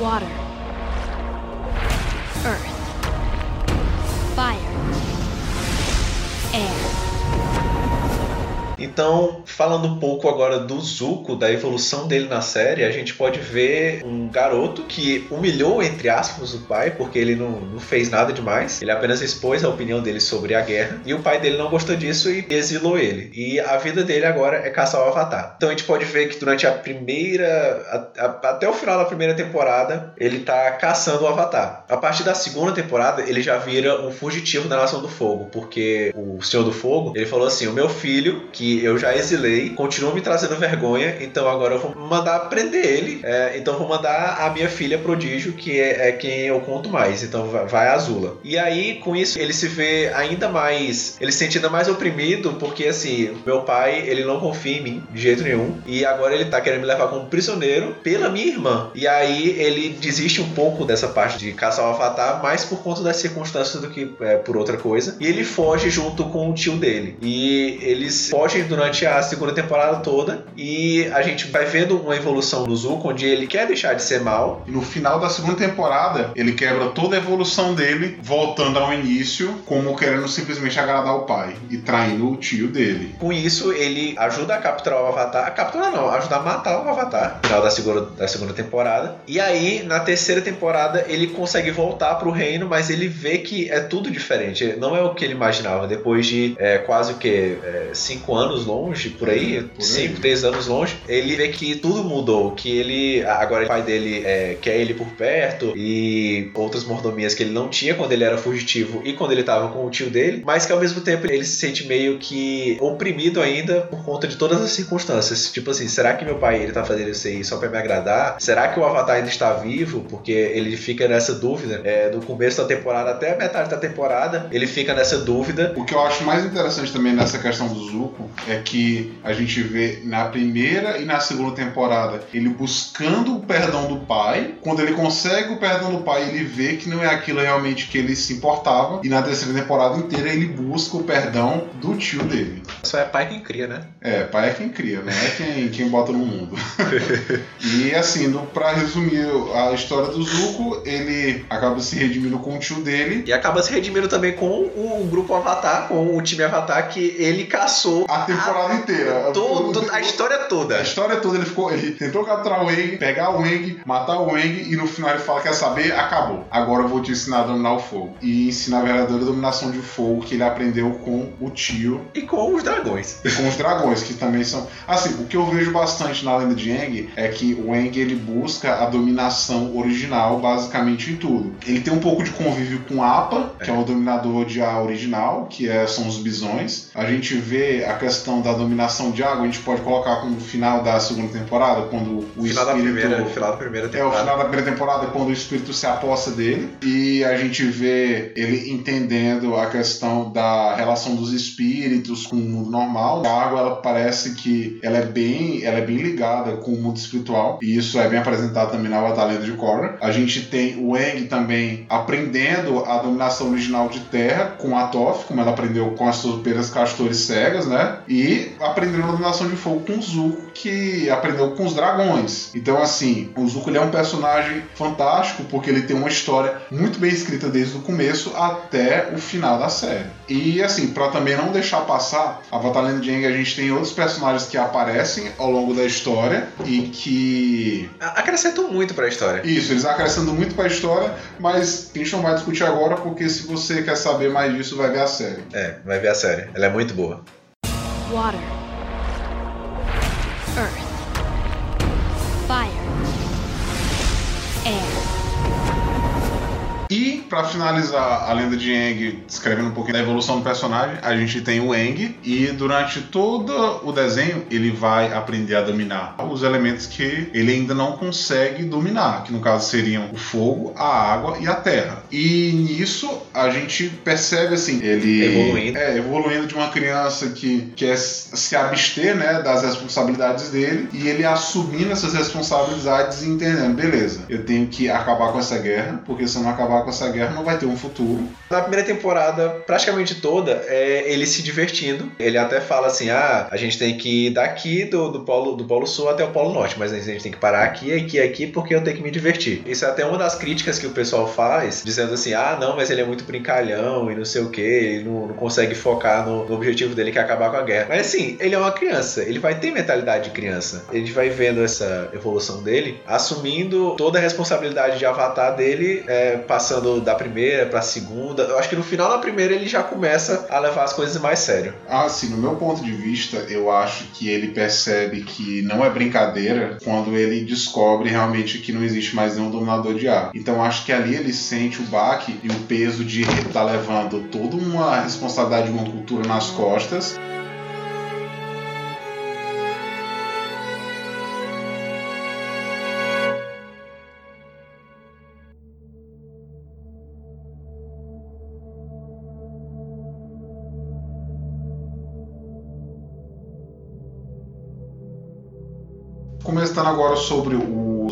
Water. Então, falando um pouco agora do Zuko, da evolução dele na série, a gente pode ver um garoto que humilhou, entre aspas, o pai, porque ele não, não fez nada demais. Ele apenas expôs a opinião dele sobre a guerra. E o pai dele não gostou disso e exilou ele. E a vida dele agora é caçar o Avatar. Então a gente pode ver que durante a primeira. a- a- até o final da primeira temporada, ele tá caçando o Avatar. A partir da segunda temporada, ele já vira um fugitivo da Nação do Fogo, porque o Senhor do Fogo, ele falou assim: o meu filho, que eu já exilei, continua me trazendo vergonha, então agora eu vou mandar prender ele. é, então vou mandar a minha filha prodígio, que é, é quem eu conto mais. Então vai, vai a Azula. E aí, com isso, ele se vê ainda mais. Ele se sente ainda mais oprimido, porque assim, meu pai, ele não confia em mim de jeito nenhum. E agora ele tá querendo me levar como prisioneiro pela minha irmã. E aí ele desiste um pouco dessa parte de caçar o Avatar, mais por conta das circunstâncias do que é, por outra coisa. E ele foge junto com o tio dele. E eles fogem durante a segunda temporada toda. E a gente vai vendo uma evolução do Zuko, onde ele quer deixar de ser mal. E no final da segunda temporada, ele quebra toda a evolução dele, voltando ao início, como querendo simplesmente agradar o pai e traindo o tio dele. Com isso, ele ajuda a capturar o Avatar. Capturar não, ajuda a matar o Avatar. No final da segunda, da segunda temporada. E aí, na terceira temporada, ele consegue voltar pro reino, mas ele vê que é tudo diferente. Não é o que ele imaginava. Depois de é, quase o que? cinco anos anos longe, por aí, Por aí. 5, 3 anos longe, ele vê que tudo mudou, que ele, agora o pai dele é, quer ele por perto e outras mordomias que ele não tinha quando ele era fugitivo e quando ele tava com o tio dele, mas que ao mesmo tempo ele se sente meio que oprimido ainda por conta de todas as circunstâncias. Tipo assim, será que meu pai ele tá fazendo isso aí só pra me agradar? Será que o Avatar ainda está vivo? Porque ele fica nessa dúvida é, do começo da temporada até a metade da temporada, ele fica nessa dúvida. O que eu acho mais interessante também nessa questão do Zuko é que a gente vê na primeira e na segunda temporada ele buscando o perdão do pai. Quando ele consegue o perdão do pai, ele vê que não é aquilo realmente que ele se importava. E na terceira temporada inteira ele busca o perdão do tio dele. Só é pai quem cria, né? É, pai é quem cria, não é quem, quem bota no mundo. *laughs* e assim, no, pra resumir a história do Zuko, ele acaba se redimindo com o tio dele. E acaba se redimindo também com o grupo Avatar, com o time Avatar que ele caçou A temporada inteira. todo, a história A toda. história toda ele ficou. Ele tentou capturar o Wang, pegar o Wang, matar o Wang e no final ele fala: Quer saber? Acabou. Agora eu vou te ensinar a dominar o fogo. E ensinar a verdadeira dominação de fogo que ele aprendeu com o tio E com os dragões. e com os dragões, que também são. Assim, o que eu vejo bastante na lenda de Aang é que o Aang ele busca a dominação original basicamente em tudo. Ele tem um pouco de convívio com Appa, que é, o dominador de A original, que é- são os bisões. A gente vê a questão da dominação de água, a gente pode colocar como final da segunda temporada, quando o final da espírito. primeira, final da primeira É o temporada. final da primeira temporada quando o espírito se aposta dele e a gente vê ele entendendo a questão da relação dos espíritos com o mundo normal. A água ela parece que ela é bem, ela é bem ligada com o mundo espiritual e isso é bem apresentado também na Batalha de Korra. A gente tem o Aang também aprendendo a dominação original de terra com a Toph, como ela aprendeu com as suas castores cegas, né? E aprendendo a dominação de fogo com o Zuko, que aprendeu com os dragões. Então, assim, o Zuko ele é um personagem fantástico porque ele tem uma história muito bem escrita desde o começo até o final da série. E, assim, para também não deixar passar, a Batalha de Aang a gente tem outros personagens que aparecem ao longo da história e que A- Acrescentam muito pra história. isso, eles acrescentam muito pra história, mas a gente não vai discutir agora porque se você quer saber mais disso, vai ver a série. É, vai ver a série. Ela é muito boa. Water. Pra finalizar a lenda de Aang, descrevendo um pouquinho da evolução do personagem, a gente tem o Aang e durante todo o desenho ele vai aprender a dominar os elementos que ele ainda não consegue dominar, que no caso seriam o fogo, a água e a terra. E nisso a gente percebe assim, ele Evoluindo. é evoluindo de uma criança que quer se abster, né, das responsabilidades dele e ele assumindo essas responsabilidades e entendendo, beleza, eu tenho que acabar com essa guerra, porque se eu não acabar com essa guerra não vai ter um futuro. Na primeira temporada, praticamente toda, é ele se divertindo. Ele até fala assim: ah, a gente tem que ir daqui do, do, polo, do Polo Sul até o Polo Norte, mas a gente tem que parar aqui, aqui, aqui, porque eu tenho que me divertir. Isso é até uma das críticas que o pessoal faz, dizendo assim: ah, não, mas ele é muito brincalhão e não sei o que, ele não, não consegue focar no, no objetivo dele, que é acabar com a guerra. Mas assim, ele é uma criança, ele vai ter mentalidade de criança. A gente vai vendo essa evolução dele, assumindo toda a responsabilidade de avatar dele, é, passando da primeira pra segunda. Eu acho que no final da primeira ele já começa a levar as coisas mais sério. Assim, no meu ponto de vista, eu acho que ele percebe que não é brincadeira quando ele descobre realmente que não existe mais nenhum dominador de ar. Então acho que ali ele sente o baque e o peso de estar levando toda uma responsabilidade de uma cultura nas costas. Começando agora sobre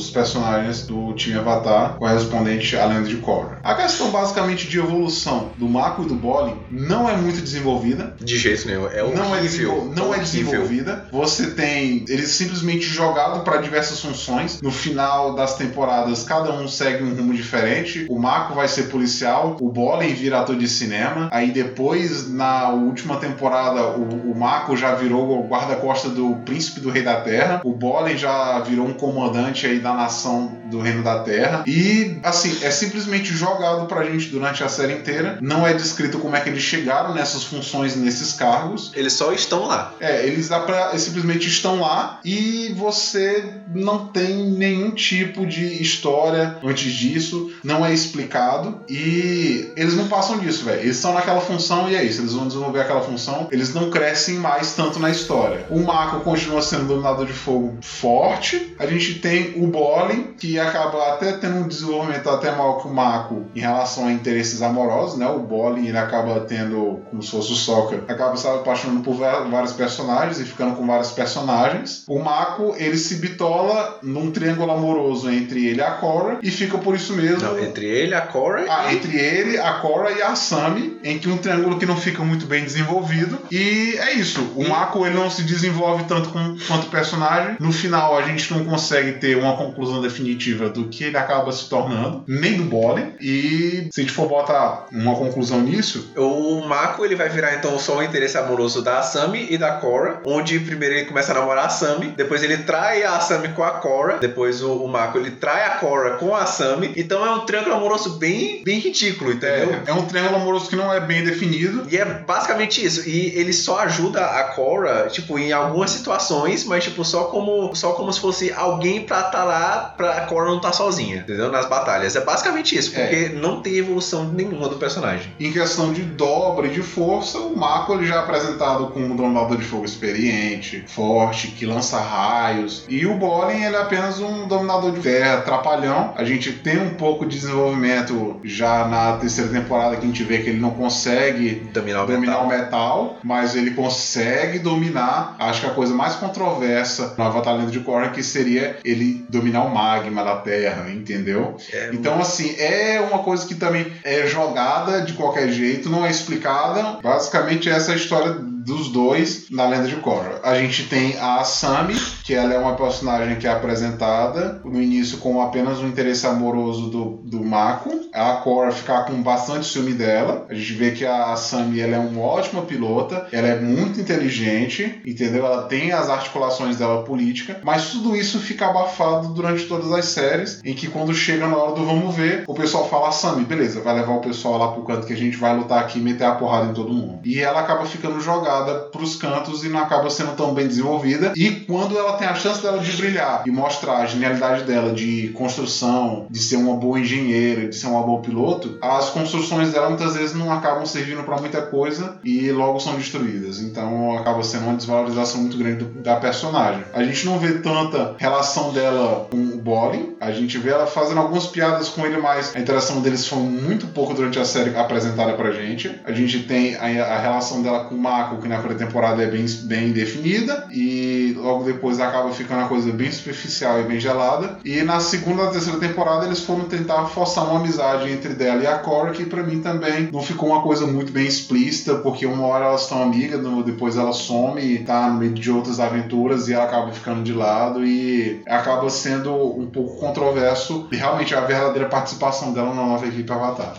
os personagens do time Avatar correspondente à lenda de Korra. A questão basicamente de evolução do Mako e do Bolin não é muito desenvolvida. De jeito nenhum. É não é, horrível. desenvol- não é desenvolvida. Você tem eles simplesmente jogado para diversas funções. No final das temporadas, cada um segue um rumo diferente. O Mako vai ser policial, o Bolin vira ator de cinema. Aí depois, na última temporada, o, o Mako já virou o guarda-costa do príncipe do rei da terra. O Bolin já virou um comandante aí da da nação do Reino da Terra. E, assim, é simplesmente jogado pra gente durante a série inteira. Não é descrito como é que eles chegaram nessas funções, nesses cargos. Eles só estão lá. É, eles, dá pra, eles simplesmente estão lá e você não tem nenhum tipo de história antes disso, não é explicado e eles não passam disso, velho. Eles estão naquela função e é isso, eles vão desenvolver aquela função, eles não crescem mais tanto na história. O Mako continua sendo dominador de fogo forte, a gente tem o Bolin, que acaba até tendo um desenvolvimento até maior que o Mako em relação a interesses amorosos, né? O Bolin ele acaba tendo, como se fosse o Sokka, acaba se apaixonando por vários personagens e ficando com vários personagens. O Mako ele se bitola num triângulo amoroso entre ele e a Korra e fica por isso mesmo. Não, entre ele, a Korra Ah, e... entre ele, a Korra e a Asami, em que um triângulo que não fica muito bem desenvolvido. E é isso. O Mako ele não se desenvolve tanto com- quanto personagem. No final a gente não consegue ter uma conclusão definitiva do que ele acaba se tornando, nem do Bolin. E se a gente for botar uma conclusão nisso, O Mako ele vai virar então só o interesse amoroso da Asami e da Korra, onde primeiro ele começa a namorar a Asami, depois ele trai a Asami com a Korra, depois o, o Mako ele trai a Korra com a Asami, então é um triângulo amoroso bem, bem ridículo, entendeu? é, é um triângulo amoroso que não é bem definido. E é basicamente isso. E ele só ajuda a Korra, tipo, em algumas situações, mas tipo, só como só como se fosse alguém pra estar lá pra a Korra não estar sozinha, entendeu? Nas batalhas. É basicamente isso, É. porque não tem evolução nenhuma do personagem. Em questão de dobra e de força, o Mako ele já é apresentado como um dominador de fogo experiente, forte, que lança raios. E o Bolin ele é apenas um dominador de terra, trapalhão. A gente tem um pouco de desenvolvimento já na terceira temporada que a gente vê que ele não consegue Dominar o dominar metal. o metal, mas ele consegue dominar. Acho que a coisa mais controversa no Avatar Lenda de Korra que seria ele dominar o magma da Terra, entendeu? É, Então, assim, é uma coisa que também é jogada de qualquer jeito, não é explicada. Basicamente, essa é a história dos dois na Lenda de Korra. A gente tem a Asami, que ela é uma personagem que é apresentada no início com apenas um interesse amoroso do, do Mako. A Korra ficar com bastante ciúme dela. A gente vê que a Asami ela é uma ótima pilota, ela é muito inteligente, entendeu? Ela tem as articulações dela política, mas tudo isso fica abafado durante todas as séries, em que quando chega na hora do vamos ver, o pessoal fala, Asami, beleza, vai levar o pessoal lá pro canto que a gente vai lutar aqui e meter a porrada em todo mundo. E ela acaba ficando jogada pros cantos e não acaba sendo tão bem desenvolvida. E quando ela tem a chance dela de brilhar e mostrar a genialidade dela de construção, de ser uma boa engenheira, de ser uma boa piloto, as construções dela muitas vezes não acabam servindo para muita coisa e logo são destruídas. Então acaba sendo uma desvalorização muito grande do- da personagem. A gente não vê tanta relação dela com o Bolin, a gente vê ela fazendo algumas piadas com ele, mas a interação deles foi muito pouco durante a série apresentada pra gente. A gente tem a, a relação dela com o Mako, que na pré-temporada é bem, bem definida, e logo depois acaba ficando uma coisa bem superficial e bem gelada. E na segunda e terceira temporada eles foram tentar forçar uma amizade entre dela e a Korra, que pra mim também não ficou uma coisa muito bem explícita, porque uma hora elas estão amigas, depois ela some e tá no meio de outras aventuras e ela acaba ficando de lado e acaba sendo um pouco controverso e realmente a verdadeira participação dela na nova equipe Avatar.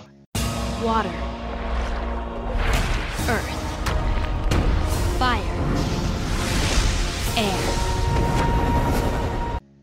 water,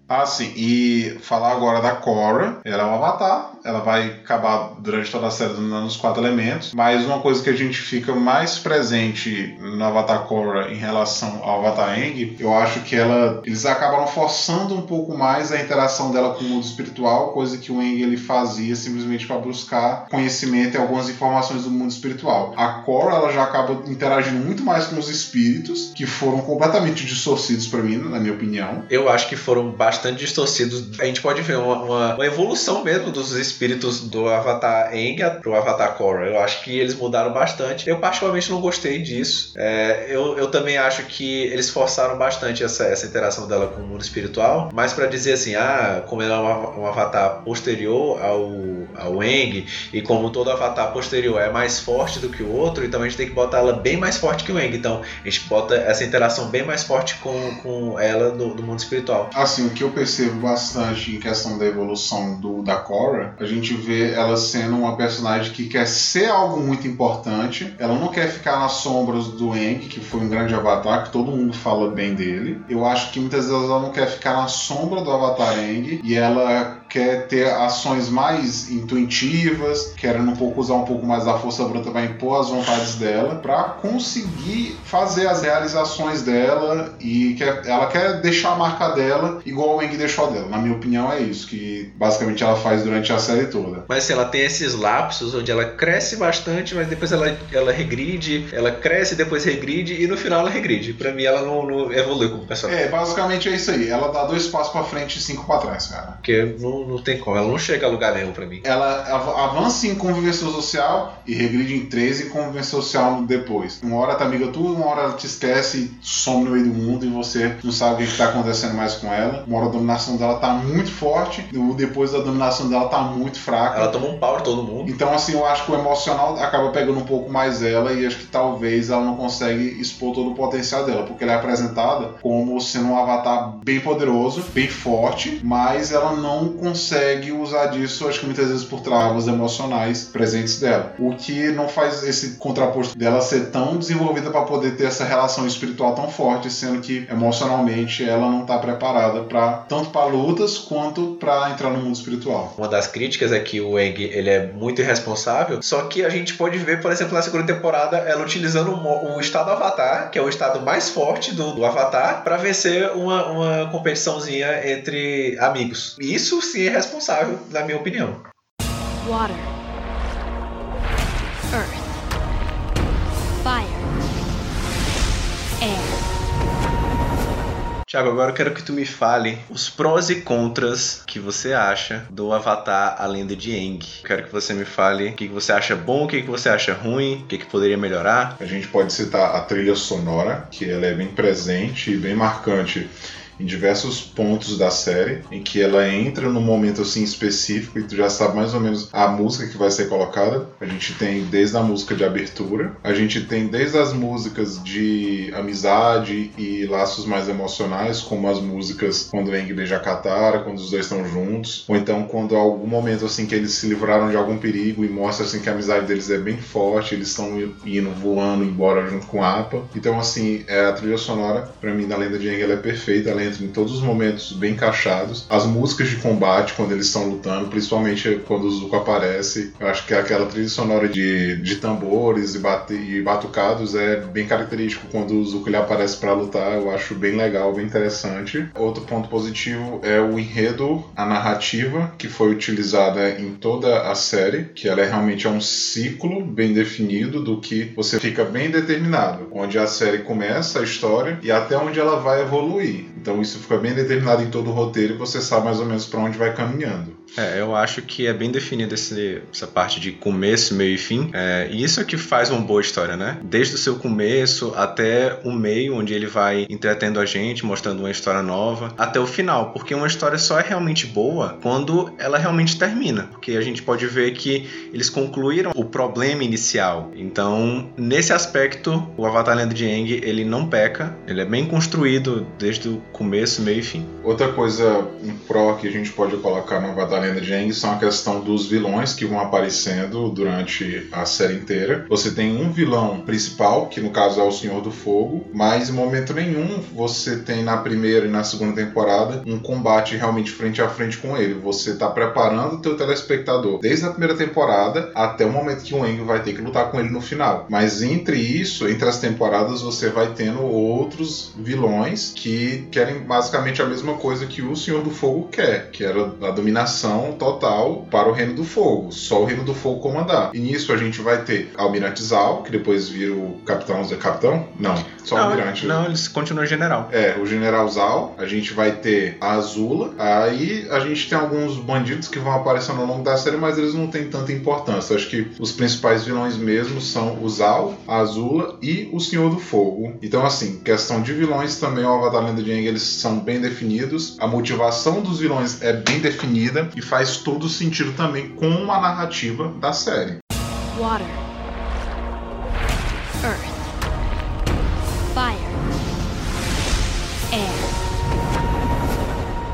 Ah, sim. E falar agora da Korra. Ela é um avatar. Ela vai acabar durante toda a série dominando os quatro elementos. Mas uma coisa que a gente fica mais presente no Avatar Korra em relação ao Avatar Aang, eu acho que ela. Eles acabaram forçando um pouco mais a interação dela com o mundo espiritual, coisa que o Aang ele fazia simplesmente para buscar conhecimento e algumas informações do mundo espiritual. A Korra ela já acaba interagindo muito mais com os espíritos, que foram completamente distorcidos para mim, na minha opinião. Eu acho que foram bastante distorcidos. A gente pode ver uma, uma- uma evolução mesmo dos espíritos do Avatar Aang pro Avatar Korra. Eu acho que eles mudaram bastante. Eu particularmente não gostei disso. É, eu, eu também acho que eles forçaram bastante essa, essa interação dela com o mundo espiritual, mas pra dizer assim, ah, como ela é um, um Avatar posterior ao, ao Aang, e como todo Avatar posterior é mais forte do que o outro, então a gente tem que botar ela bem mais forte que o Aang. Então a gente bota essa interação bem mais forte com, com ela do, do mundo espiritual. Assim, o que eu eu percebo bastante em questão da evolução do, da Korra, a gente vê ela sendo uma personagem que quer ser algo muito importante, ela não quer ficar nas sombras do Aang, que foi um grande avatar, que todo mundo fala bem dele. Eu acho que muitas vezes ela não quer ficar na sombra do avatar Aang e ela quer ter ações mais intuitivas, querendo um pouco usar um pouco mais da força bruta para impor as vontades dela, para conseguir fazer as realizações dela e quer, ela quer deixar a marca dela igual o Eng deixou dela. Na minha opinião é isso que basicamente ela faz durante a série toda. Mas assim, ela tem esses lapsos onde ela cresce bastante, mas depois ela, ela regride, ela cresce, depois regride e no final ela regride. Para mim ela não, não evolui como personagem. É, basicamente é isso aí. Ela dá dois passos para frente e cinco para trás, cara. Porque não, não tem como, ela não chega a lugar nenhum para mim. Ela avança em convivência social e regride em três em convivência social depois. Uma hora tá amiga tu, uma hora ela te esquece e some no meio do mundo e você não sabe o que, está acontecendo mais com ela. Uma hora a dominação dela tá muito forte, depois a dominação dela tá muito fraca. Ela toma um pau de todo mundo. Então, assim, eu acho que o emocional acaba pegando um pouco mais ela e acho que talvez ela não consegue expor todo o potencial dela, porque ela é apresentada como sendo um avatar bem poderoso, bem forte, mas ela não consegue usar disso, acho que muitas vezes por travas emocionais presentes dela. O que não faz esse contraposto dela ser tão desenvolvida para poder ter essa relação espiritual tão forte, sendo que emocionalmente ela não está preparada para tanto para lutas quanto para entrar no mundo espiritual. Uma das críticas é que o Egg ele é muito irresponsável, só que a gente pode ver, por exemplo, na segunda temporada, ela utilizando o, o estado Avatar, que é o estado mais forte do, do Avatar, para vencer uma, uma competiçãozinha entre amigos. Isso sim é responsável, na minha opinião. Water. Earth. Fire. Air. Tiago, agora eu quero que tu me fale os prós e contras que você acha do Avatar A Lenda de Aang. Quero que você me fale o que você acha bom, o que você acha ruim, o que poderia melhorar. A gente pode citar a trilha sonora, que ela é bem presente e bem marcante em diversos pontos da série, em que ela entra num momento assim específico e tu já sabe mais ou menos a música que vai ser colocada. A gente tem desde a música de abertura, a gente tem desde as músicas de amizade e laços mais emocionais, como as músicas quando Eng beija a Katara, quando os dois estão juntos, ou então quando há algum momento assim que eles se livraram de algum perigo e mostra assim que a amizade deles é bem forte, eles estão indo voando embora junto com a Appa. Então assim, é a trilha sonora para mim da Lenda de Aang ela é perfeita, ela em todos os momentos bem encaixados. As músicas de combate, quando eles estão lutando, principalmente quando o Zuko aparece, eu acho que aquela trilha sonora de, de tambores e, bate, e batucados é bem característico quando o Zuko ele aparece para lutar. Eu acho bem legal, bem interessante. Outro ponto positivo é o enredo, a narrativa que foi utilizada em toda a série, que ela é realmente é um ciclo bem definido do que você fica bem determinado, onde a série começa a história e até onde ela vai evoluir. Então isso fica bem determinado em todo o roteiro e você sabe mais ou menos para onde vai caminhando. É, eu acho que é bem definido esse, essa parte de começo, meio e fim. É, e isso é que faz uma boa história, né? Desde o seu começo até o meio, onde ele vai entretendo a gente, mostrando uma história nova, até o final. Porque uma história só é realmente boa quando ela realmente termina. Porque a gente pode ver que eles concluíram o problema inicial. Então, nesse aspecto, o Avatar Lenda de Aang, ele não peca. Ele é bem construído desde o começo, meio e fim. Outra coisa, um pró que a gente pode colocar no Avatar Lenda de Aang são a questão dos vilões que vão aparecendo durante a série inteira. Você tem um vilão principal, que no caso é o Senhor do Fogo, mas em momento nenhum você tem na primeira e na segunda temporada um combate realmente frente a frente com ele. Você está preparando o teu telespectador desde a primeira temporada até o momento que o Aang vai ter que lutar com ele no final. Mas entre isso, entre as temporadas, você vai tendo outros vilões que querem basicamente a mesma coisa que o Senhor do Fogo quer, que era a dominação total para o Reino do Fogo, só o Reino do Fogo comandar. E nisso a gente vai ter Almirante Zal, que depois vira o Capitão. Capitão? Não, só não, Almirante. Não, eles continuam general. É, o General Zal, a gente vai ter a Azula, aí a gente tem alguns bandidos que vão aparecendo ao longo da série, mas eles não têm tanta importância. Acho que os principais vilões mesmo são o Zal, a Azula e o Senhor do Fogo. Então, assim, questão de vilões também, o Avatar Lenda de Aang, eles são bem definidos. A motivação dos vilões é bem definida e faz todo sentido também com a narrativa da série. Water. Earth. Fire.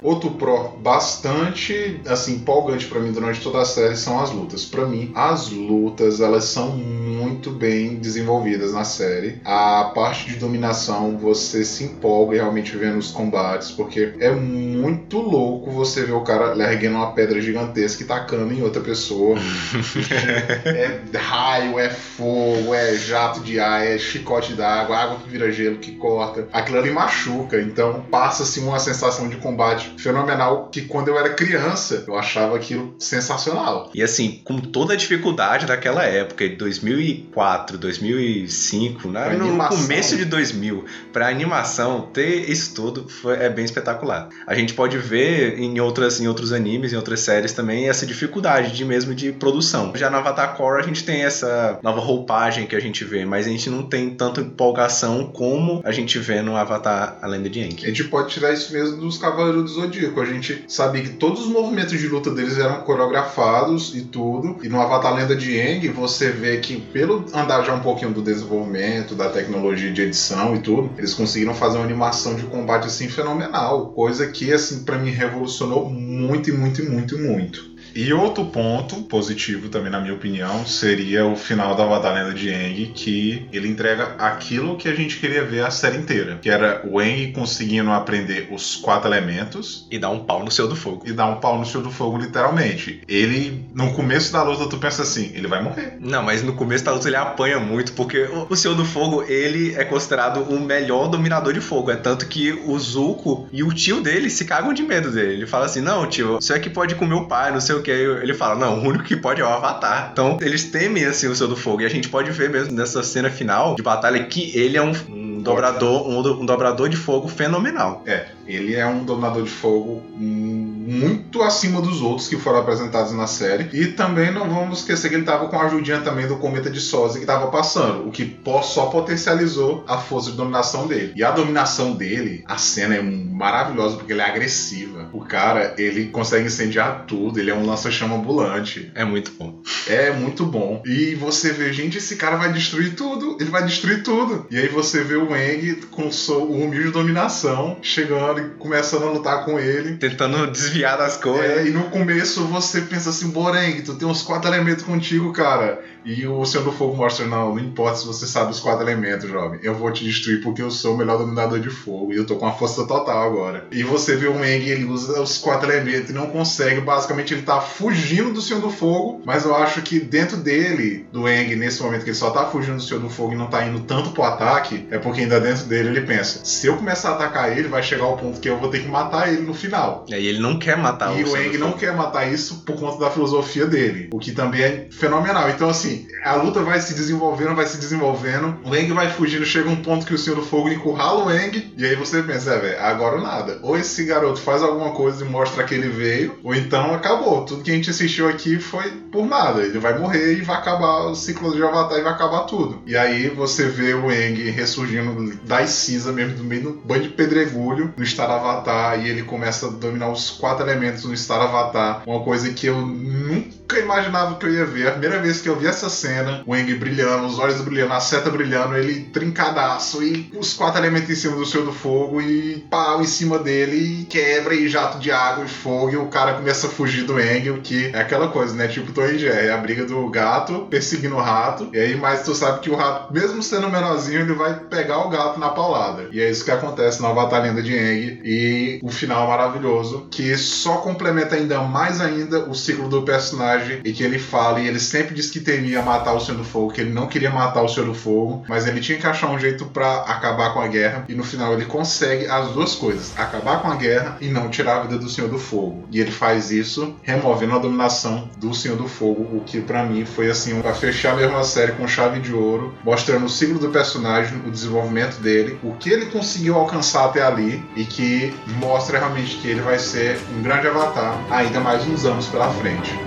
Outro pró bastante assim empolgante para mim durante toda a série são as lutas. Para mim, as lutas elas são muito bem desenvolvidas na série. A parte de dominação você se empolga realmente vendo os combates, porque é muito louco você ver o cara erguendo uma pedra gigantesca e tacando em outra pessoa. *laughs* é raio, é fogo, é jato de ar, é chicote d'água, água que vira gelo, que corta. Aquilo ali machuca. Então passa-se uma sensação de combate fenomenal que quando eu era criança eu achava aquilo sensacional. E assim, com toda a dificuldade daquela época, de 2004, 2005, né? no animação. começo de 2000, pra animação, ter isso tudo foi, é bem espetacular. A gente pode ver em, outras, em outros animes, em outras séries também, essa dificuldade de mesmo de produção. Já no Avatar Core a gente tem essa nova roupagem que a gente vê, mas a gente não tem tanta empolgação como a gente vê no Avatar A Lenda de A Aang. gente pode tirar isso mesmo dos Cavaleiros do Zodíaco. A gente sabia que todos os movimentos de luta deles eram coreografados e tudo. E no Avatar Lenda de Aang, você vê que, pelo andar já um pouquinho do desenvolvimento, da tecnologia de edição e tudo, eles conseguiram fazer uma animação de combate assim fenomenal. Coisa que, assim, para mim revolucionou muito, muito, muito, muito. E outro ponto positivo também, na minha opinião, seria o final da Avatar Lenda de Aang, que ele entrega aquilo que a gente queria ver a série inteira, que era o Aang conseguindo aprender os quatro elementos E dá um pau no seu do fogo. e dar um pau no Senhor do Fogo, literalmente. Ele, no começo da luta, tu pensa assim, ele vai morrer. Não, mas no começo da luta ele apanha muito, porque o, Senhor do Fogo, ele é considerado o melhor dominador de fogo. É tanto que o Zuko e o tio dele se cagam de medo dele. Ele fala assim, não, tio, você é que pode comer o pai, não sei o que. Ele fala, não, o único que pode é o Avatar. Então, eles temem, assim, o Senhor do Fogo. E a gente pode ver mesmo nessa cena final de batalha que ele é um, um dobrador, um, um dobrador de fogo fenomenal. É, ele é um dominador de fogo hum, muito acima dos outros que foram apresentados na série. E também não vamos esquecer que ele tava com a ajudinha também do cometa de Soze que tava passando, o que só potencializou a força de dominação dele. E a dominação dele, a cena é maravilhosa porque ela é agressiva. O cara, ele consegue incendiar tudo, ele é um lança-chama ambulante. É muito bom. É muito bom. E você vê, gente, esse cara vai destruir tudo. Ele vai destruir tudo. E aí você vê o Wang com o humilde dominação chegando e começando a lutar com ele. Tentando desviar das coisas. É, e no começo você pensa assim, Boreng, tu tem uns quatro elementos contigo, cara. E o Senhor do Fogo mostra, não, não importa se você sabe os quatro elementos, jovem. Eu vou te destruir porque eu sou o melhor dominador de fogo. E eu tô com a força total agora. E você vê o Wang, ele usa os quatro elementos e não consegue. Basicamente, ele tá fugindo do Senhor do Fogo. Mas eu acho que dentro dele, do Wang, nesse momento que ele só tá fugindo do Senhor do Fogo e não tá indo tanto pro ataque, é porque ainda dentro dele ele pensa: se eu começar a atacar ele, vai chegar ao ponto que eu vou ter que matar ele no final. E aí ele não quer matar E o Eng não quer matar isso por conta da filosofia dele, o que também é fenomenal. Então, assim, a luta vai se desenvolvendo, vai se desenvolvendo. O Eng vai fugindo, chega um ponto que o Senhor do Fogo encurrala o Eng, e aí você pensa, é, velho, agora nada. Ou esse garoto faz alguma coisa e mostra que ele veio, ou então acabou. Tudo que a gente assistiu aqui foi por nada. Ele vai morrer e vai acabar o ciclo de Avatar e vai acabar tudo. E aí você vê o Eng ressurgindo das cinzas mesmo, do meio do banho de pedregulho, no Star Avatar, e ele começa a dominar os quatro elementos no Star Avatar. Uma coisa que eu nunca imaginava que eu ia ver. A primeira vez que eu vi essa cena, o Eng brilhando, os olhos brilhando, a seta brilhando, ele trincadaço, e os quatro elementos em cima do Senhor do Fogo, e pau em cima dele, e quebra, e jato de água e fogo, e o cara começa a fugir do Eng, que é aquela coisa, né? Tipo Jerry, é a briga do gato perseguindo o rato, e aí, mas tu sabe que o rato, mesmo sendo menorzinho, ele vai pegar o gato na paulada. E é isso que acontece na Avatar Lenda de Aang, e o final maravilhoso, que só complementa ainda mais ainda o ciclo do personagem, e que ele fala, e ele sempre diz que temia matar o Senhor do Fogo, que ele não queria matar o Senhor do Fogo, mas ele tinha que achar um jeito pra acabar com a guerra, e no final ele consegue as duas coisas, acabar com a guerra e não tirar a vida do Senhor do Fogo. E ele faz isso removendo a dominação do Senhor do Fogo, o que pra mim foi assim, pra fechar mesmo a série com chave de ouro, mostrando o ciclo do personagem, o desenvolvimento dele, o que ele conseguiu alcançar até ali e que mostra realmente que ele vai ser um grande avatar ainda mais uns anos pela frente.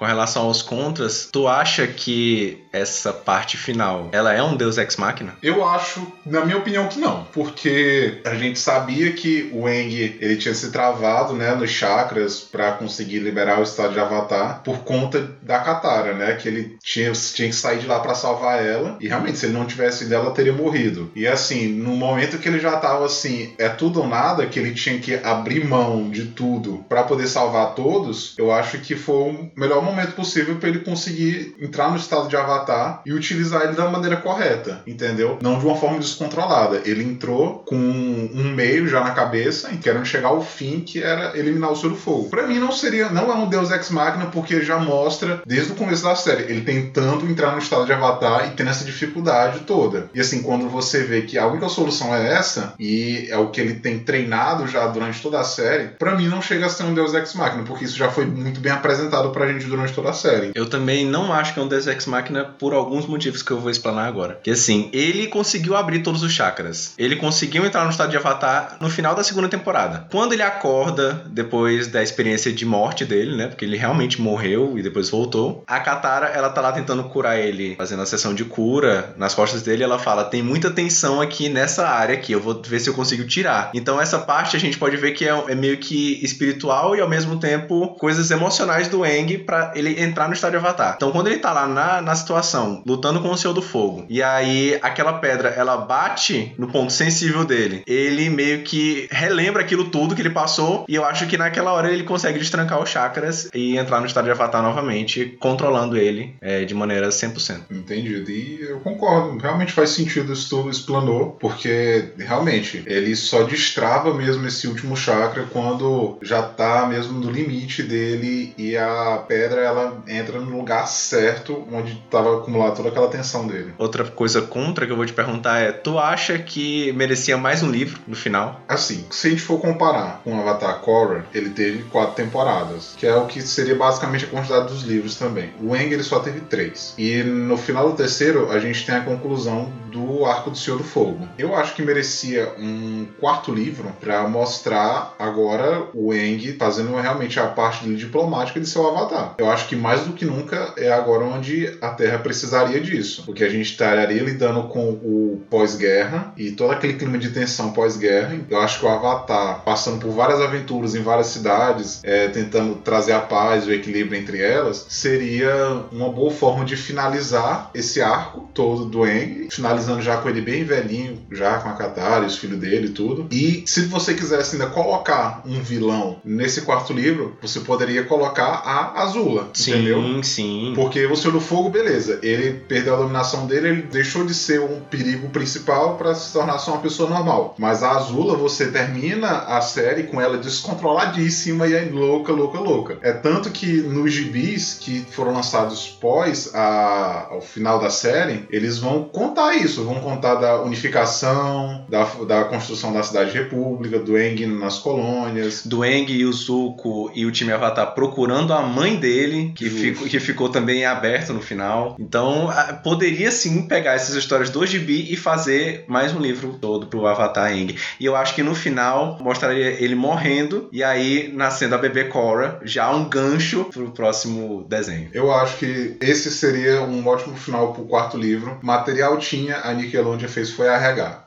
Com relação aos contras, tu acha que essa parte final, ela é um Deus Ex Machina? Eu acho, na minha opinião, que não, porque a gente sabia que o Eng ele tinha se travado, né, nos chakras para conseguir liberar o estado de Avatar por conta da Katara, né, que ele tinha, tinha que sair de lá para salvar ela e realmente se ele não tivesse ido, ela teria morrido. E assim, no momento que ele já tava assim, é tudo ou nada, que ele tinha que abrir mão de tudo para poder salvar todos, eu acho que foi o melhor momento possível para ele conseguir entrar no estado de Avatar e utilizar ele da maneira correta, entendeu? Não de uma forma descontrolada. Ele entrou com um meio já na cabeça, querendo chegar ao fim, que era eliminar o Senhor do Fogo. Para mim não seria, não é um Deus Ex Machina, porque já mostra desde o começo da série ele tentando entrar no estado de Avatar e tendo essa dificuldade toda. E assim, quando você vê que a única solução é essa e é o que ele tem treinado já durante toda a série, para mim não chega a ser um Deus Ex Machina, porque isso já foi muito bem apresentado pra gente durante toda a série. Eu também não acho que é um Deus Ex Machina por alguns motivos que eu vou explanar agora. Que assim, ele conseguiu abrir todos os chakras. Ele conseguiu entrar no estado de Avatar no final da segunda temporada. Quando ele acorda, depois da experiência de morte dele, né? Porque ele realmente morreu e depois voltou. A Katara, ela tá lá tentando curar ele, fazendo a sessão de cura nas costas dele. Ela fala: tem muita tensão aqui nessa área aqui, eu vou ver se eu consigo tirar. Então essa parte a gente pode ver que é, é meio que espiritual e ao mesmo tempo coisas emocionais do Eng para ele entrar no estado de Avatar. Então quando ele tá lá na, na situação, lutando com o Senhor do Fogo, e aí aquela pedra ela bate no ponto sensível dele, ele meio que relembra aquilo tudo que ele passou, e eu acho que naquela hora ele consegue destrancar os chakras e entrar no estado de Avatar novamente, controlando ele é, de maneira 100%. Entendido. E eu concordo, realmente faz sentido isso tudo explanou, porque realmente ele só destrava mesmo esse último chakra quando já tá mesmo no limite dele e a pedra ela entra no lugar certo onde estava acumulada toda aquela tensão dele. Outra coisa contra que eu vou te perguntar é: tu acha que merecia mais um livro no final? Assim, se a gente for comparar com Avatar Korra, ele teve quatro temporadas, que é o que seria basicamente a quantidade dos livros também. O Eng ele só teve três. E no final do terceiro, a gente tem a conclusão do Arco do Senhor do Fogo. Eu acho que merecia um quarto livro para mostrar agora o Eng fazendo realmente a parte diplomática de seu avatar. Eu acho que mais do que nunca é agora onde a Terra precisaria disso, porque a gente estaria lidando com o pós-guerra e todo aquele clima de tensão pós-guerra. Eu acho que o Avatar, passando por várias aventuras em várias cidades, é, tentando trazer a paz e o equilíbrio entre elas, seria uma boa forma de finalizar esse arco todo do Eng, finalizando já com ele bem velhinho, já com a Katara e os filhos dele e tudo. E se você quisesse ainda colocar um vilão nesse quarto livro, você poderia colocar a Azula, sim, entendeu? Sim, Porque o Senhor do Fogo, beleza, ele perdeu a dominação dele, ele deixou de ser um perigo principal para se tornar só uma pessoa normal. Mas a Azula, você termina a série com ela descontroladíssima e é louca, louca, louca. É tanto que nos gibis que foram lançados pós a, ao final da série, eles vão contar isso, vão contar da unificação, da, da construção da cidade república, do Eng nas colônias. Do Eng e o Zuko e o time Avatar procurando a mãe dele, que, ficou, que ficou também aberto no final. Então, poderia sim pegar essas histórias do Gibi e fazer mais um livro todo pro Avatar Eng. E eu acho que no final mostraria ele morrendo e aí nascendo a bebê Korra, já um gancho pro próximo desenho. Eu acho que esse seria um ótimo final pro quarto livro. Material tinha, a Nickelodeon fez foi arregar.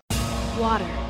Water.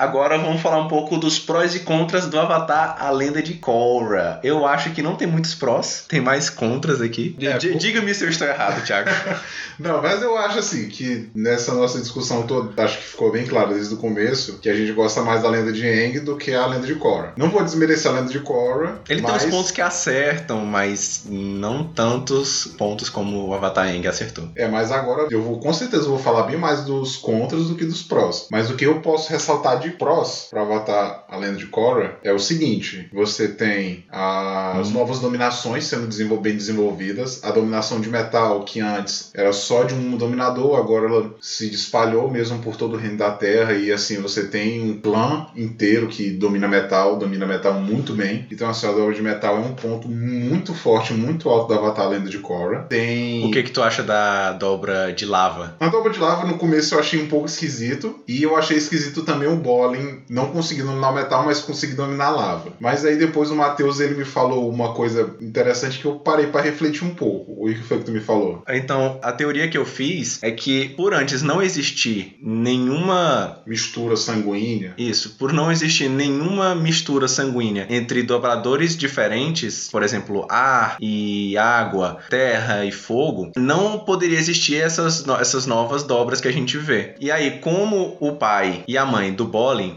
Agora vamos falar um pouco dos prós e contras do Avatar A Lenda de Korra. Eu acho que não tem muitos prós, tem mais contras aqui. É, Diga-me se eu estou errado, Thiago. *laughs* Não, mas eu acho assim que nessa nossa discussão toda, acho que ficou bem claro desde o começo que a gente gosta mais da lenda de Aang do que a lenda de Korra. Não vou desmerecer a lenda de Korra. Ele mas... tem uns pontos que acertam, mas não tantos pontos como o Avatar Aang acertou. É, mas agora eu vou com certeza vou falar bem mais dos contras do que dos prós. Mas o que eu posso ressaltar de de prós para Avatar A Lenda de Korra é o seguinte: você tem as novas dominações sendo desenvol- bem desenvolvidas, a dominação de metal, que antes era só de um dominador, agora ela se espalhou mesmo por todo o reino da Terra, e assim, você tem um clã inteiro que domina metal, domina metal muito bem. Então, assim, a dobra de metal é um ponto muito forte, muito alto da Avatar A Lenda de Korra. Tem. O que que tu acha da dobra de lava? A dobra de lava no começo eu achei um pouco esquisito. E eu achei esquisito também o Bolin não conseguir dominar o metal, mas conseguir dominar a lava. Mas aí depois o Matheus ele me falou uma coisa interessante que eu parei pra refletir um pouco. O que foi que tu me falou? Então, a teoria que eu fiz é que por antes não existir nenhuma Mistura sanguínea. Isso, por não existir nenhuma mistura sanguínea entre dobradores diferentes, por exemplo, ar e água, terra e fogo, não poderia existir essas, essas novas dobras que a gente vê. E aí, como o pai e a mãe do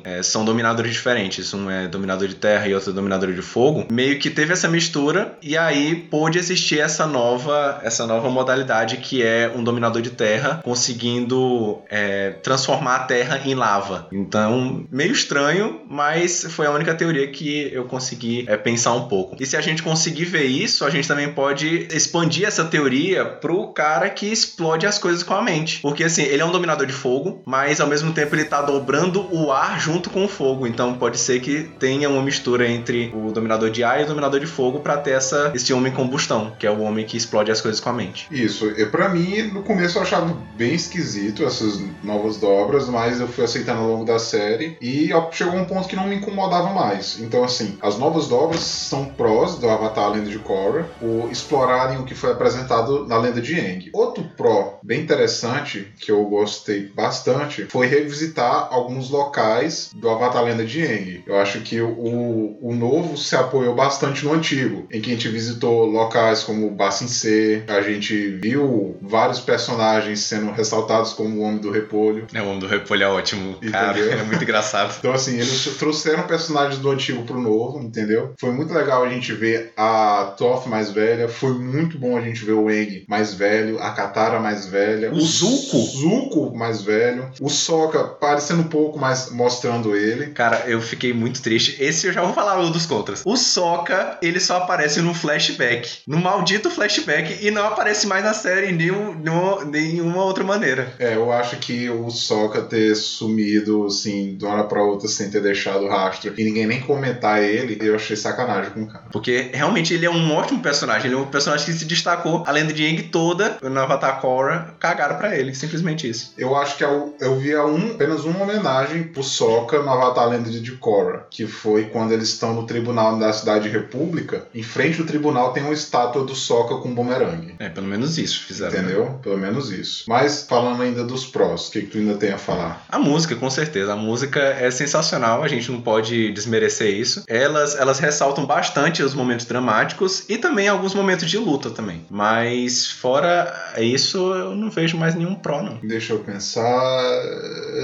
Eh, são dominadores diferentes, um é dominador de terra e outro é dominador de fogo, meio que teve essa mistura e aí pôde existir essa nova, essa nova modalidade que é um dominador de terra conseguindo eh, transformar a terra em lava. Então, meio estranho, mas foi a única teoria que eu consegui é, pensar um pouco. E se a gente conseguir ver isso, a gente também pode expandir essa teoria pro cara que explode as coisas com a mente. Porque assim, ele é um dominador de fogo, mas ao mesmo tempo ele tá dobrando o ar junto com o fogo. Então pode ser que tenha uma mistura entre o dominador de ar e o dominador de fogo para ter essa, esse homem combustão, que é o homem que explode as coisas com a mente. Isso, e para mim, no começo eu achava bem esquisito essas novas dobras, mas eu fui aceitando ao longo da série e chegou um ponto que não me incomodava mais. Então, assim, as novas dobras são prós do Avatar Lenda de Korra, o explorarem o que foi apresentado na Lenda de Aang. Outro pró bem interessante, que eu gostei bastante, foi revisitar alguns locais do Avatar Lenda de Aang. Eu acho que o, o novo se apoiou bastante no antigo, em que a gente visitou locais como Bassin C, a gente viu vários personagens sendo ressaltados como o Homem do Repolho. É, o homem do repolho é ótimo, cara. Entendeu? *laughs* É muito engraçado. Então, assim, eles trouxeram personagens do antigo pro novo, entendeu? Foi muito legal a gente ver a Toph mais velha, foi muito bom a gente ver o Eng mais velho, a Katara mais velha, O Zuko? Zuko mais velho, o Sokka parecendo um pouco mais mostrando ele. Cara, eu fiquei muito triste. Esse eu já vou falar um dos contras. O Sokka, ele só aparece no flashback. No maldito flashback. E não aparece mais na série em nenhum, nenhum- nenhuma outra maneira. É, eu acho que o Sokka ter sumido, assim, de uma hora pra outra sem ter deixado rastro e ninguém nem comentar ele, eu achei sacanagem com o cara. Porque realmente ele é um ótimo personagem. Ele é um personagem que se destacou. A lenda de Aang toda, no Avatar Korra, cagaram pra ele. Simplesmente isso. Eu acho que eu, eu vi a um, apenas uma homenagem pro Sokka no Avatar Lenda de Korra, que foi quando eles estão no tribunal da Cidade República. Em frente do tribunal tem uma estátua do Sokka com um bumerangue. É, pelo menos isso fizeram. né? Entendeu? Pelo menos isso. Mas falando ainda dos prós, o que, que tu ainda tem a falar? A música, com certeza. A música é sensacional, a gente não pode desmerecer isso. Elas, elas ressaltam bastante os momentos dramáticos e também alguns momentos de luta também. Mas fora isso, eu não vejo mais nenhum pró, não. Deixa eu pensar.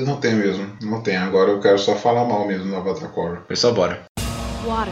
Não tem mesmo. Não tem. Agora eu quero só falar mal mesmo no Avatar Korra. Pessoal, bora. water,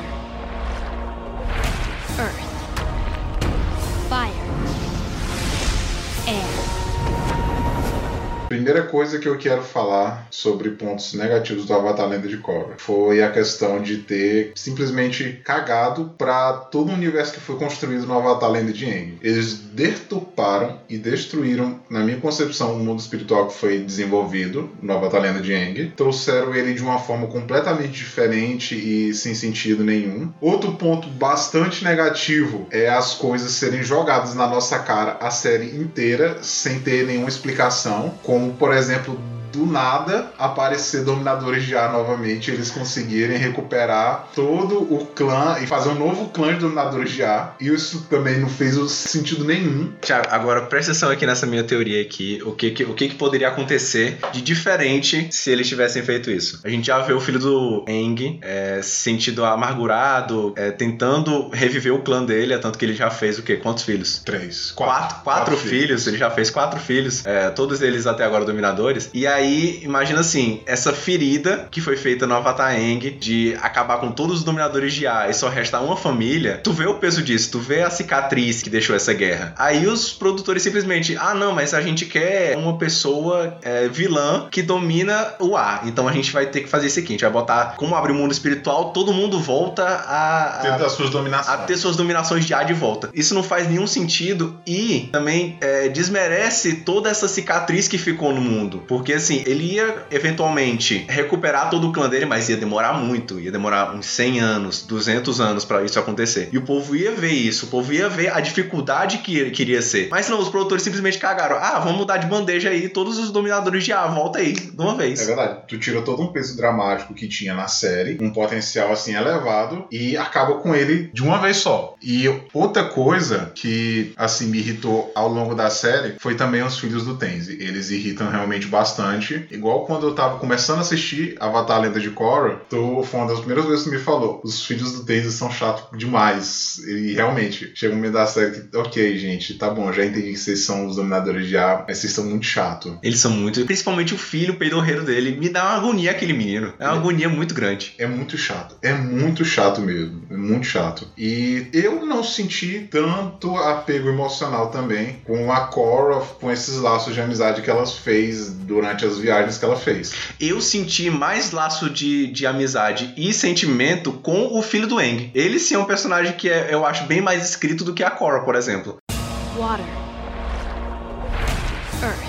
Primeira coisa que eu quero falar sobre pontos negativos do Avatar Lenda de Korra foi a questão de ter simplesmente cagado para todo o universo que foi construído no Avatar Lenda de Aang. Eles deturparam e destruíram, na minha concepção, o mundo espiritual que foi desenvolvido no Avatar Lenda de Aang. Trouxeram ele de uma forma completamente diferente e sem sentido nenhum. Outro ponto bastante negativo é as coisas serem jogadas na nossa cara a série inteira sem ter nenhuma explicação, como por exemplo do nada aparecer dominadores de ar novamente, eles conseguirem recuperar todo o clã e fazer um novo clã de dominadores de ar. E isso também não fez sentido nenhum. Tiago, agora presta atenção aqui nessa minha teoria aqui. O que, que- o que, que poderia acontecer de diferente se eles tivessem feito isso? A gente já vê o filho do Aang é, se sentindo amargurado, é, tentando reviver o clã dele, é tanto que ele já fez o quê? Quantos filhos? Três. Quatro, quatro, filhos. ele já fez quatro filhos, é, todos eles até agora dominadores. E aí, imagina assim, essa ferida que foi feita no Avatar Aang de acabar com todos os dominadores de ar e só resta uma família, tu vê o peso disso, tu vê a cicatriz que deixou essa guerra. Aí os produtores simplesmente, ah não, mas a gente quer uma pessoa é, vilã que domina o ar. Então a gente vai ter que fazer. A gente vai botar, como abre o mundo espiritual, todo mundo volta a, Tendo as suas dominações. a ter suas dominações de ar de volta. Isso não faz nenhum sentido e também é, desmerece toda essa cicatriz que ficou no mundo. Porque assim, ele ia eventualmente recuperar todo o clã dele, mas ia demorar muito. Ia demorar uns 100 anos, 200 anos pra isso acontecer. E o povo ia ver isso, o povo ia ver a dificuldade que ele queria ser. Mas não, os produtores simplesmente cagaram. Ah, vamos mudar de bandeja aí, todos os dominadores de ar, volta aí, de uma vez. É verdade. Tu tira todo um peso dramático que tinha na série, um potencial assim elevado, e acaba com ele de uma vez só. E outra coisa que assim me irritou ao longo da série foi também os filhos do Tenzi. Eles irritam realmente bastante. Igual quando eu tava começando a assistir Avatar Lenda de Korra, tu foi uma das primeiras vezes que me falou: os filhos do Tenzi são chatos demais. E realmente, chega um momento da série que, ok, gente, tá bom, já entendi que vocês são os dominadores de ar, mas vocês são muito chatos. Eles são muito. Principalmente o filho peidorreiro dele. Me dá uma agonia aquele menino. É uma agonia muito grande. É muito chato. É muito chato mesmo. É muito chato. E eu não senti tanto apego emocional também com a Cora, com esses laços de amizade que ela fez durante as viagens que ela fez. Eu senti mais laço de, de amizade e sentimento com o filho do Eng. Ele sim é um personagem que é, eu acho bem mais escrito do que a Korra, por exemplo. Water. Earth.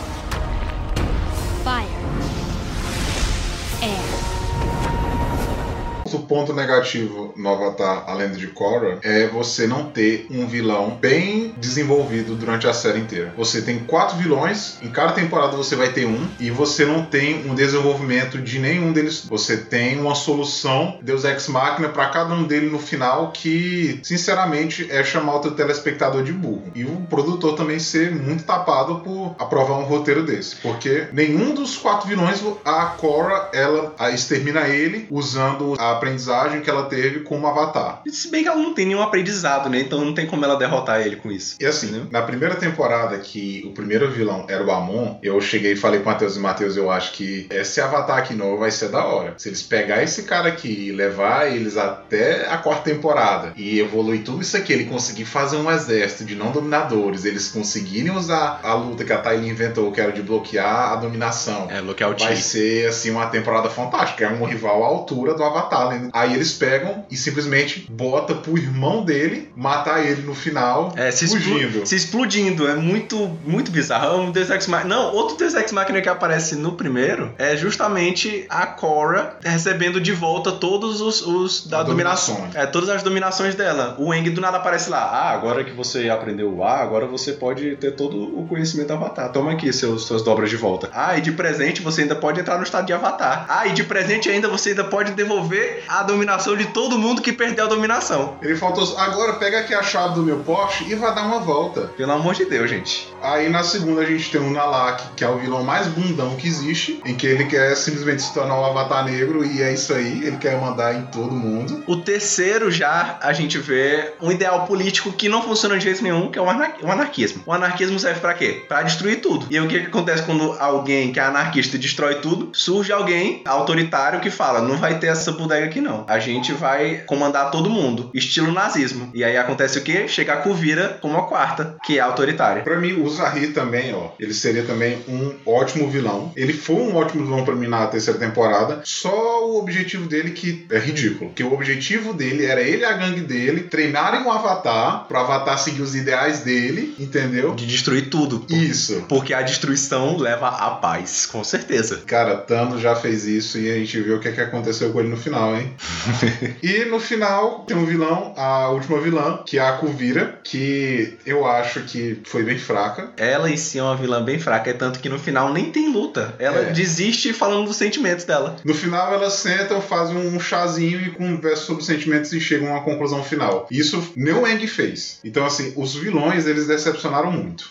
O ponto negativo no Avatar A Lenda de Korra é você não ter um vilão bem desenvolvido durante a série inteira. Você tem quatro vilões, em cada temporada você vai ter um, e você não tem um desenvolvimento de nenhum deles. Você tem uma solução Deus Ex Machina para cada um deles no final que, sinceramente, é chamar o teu telespectador de burro. E o produtor também ser muito tapado por aprovar um roteiro desse. Porque nenhum dos quatro vilões, a Korra, ela extermina ele usando a aprendizagem que ela teve como avatar. E Se bem que ela não tem nenhum aprendizado, né? Então não tem como ela derrotar ele com isso. E assim, Entendeu? na primeira temporada que o primeiro vilão era o Amon, eu cheguei e falei com o Matheus e Matheus, eu acho que esse avatar aqui novo vai ser da hora. Se eles pegar esse cara aqui e levar eles até a quarta temporada e evoluir tudo isso aqui, ele conseguir fazer um exército de não dominadores, eles conseguirem usar a luta que a Tylee inventou, que era de bloquear a dominação. É, Lookout Vai T. ser assim uma temporada fantástica, é um rival à altura do Avatar. Né? Aí eles pegam e simplesmente bota pro irmão dele matar ele no final, É, se, fugindo. se explodindo. É muito, muito bizarro. É um Deus Ex Machina. Não, outro Deus Ex Machina que aparece no primeiro é justamente a Korra recebendo de volta todos os, os da dominação. dominações. É, todas as dominações dela. O Eng do nada aparece lá. Ah, agora que você aprendeu o A, agora você pode ter todo o conhecimento do Avatar. Toma aqui seus, suas dobras de volta. Ah, e de presente você ainda pode entrar no estado de Avatar. Ah, e de presente ainda você ainda pode devolver a dominação de todo mundo que perdeu a dominação. Ele faltou. Agora pega aqui a chave do meu Porsche e vai dar uma volta. Pelo amor de Deus, gente. Aí na segunda a gente tem o Nalak, que é o vilão mais bundão que existe, em que ele quer simplesmente se tornar um avatar negro e é isso aí, ele quer mandar em todo mundo. O terceiro já a gente vê um ideal político que não funciona de jeito nenhum, que é o, anar- o anarquismo. O anarquismo serve pra quê? Pra destruir tudo. E aí, o que, que acontece quando alguém que é anarquista destrói tudo? Surge alguém autoritário que fala: não vai ter essa bodega aqui não. A gente vai comandar todo mundo, estilo nazismo. E aí acontece o quê? Chega a Kuvira como a quarta, que é autoritária. Pra mim, o Zahir também, ó, ele seria também um ótimo vilão. Ele foi um ótimo vilão pra mim na terceira temporada. Só o objetivo dele que é ridículo. Que o objetivo dele era ele e a gangue dele treinarem um avatar, pro avatar seguir os ideais dele, entendeu? De destruir tudo. Isso. Porque a destruição leva à paz, com certeza. Cara, Thanos já fez isso e a gente viu o que, é que aconteceu com ele no final, hein? *laughs* e no final tem um vilão, a última vilã, que é a Kuvira, que eu acho que foi bem fraca. Ela em si é uma vilã bem fraca, é tanto que no final nem tem luta. Ela É. desiste falando dos sentimentos dela. No final elas sentam, fazem um chazinho e conversam sobre os sentimentos e chegam a uma conclusão final. Isso nem o Eng fez. Então, assim, os vilões eles decepcionaram muito.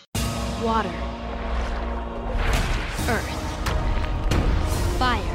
Water. Earth. Fire.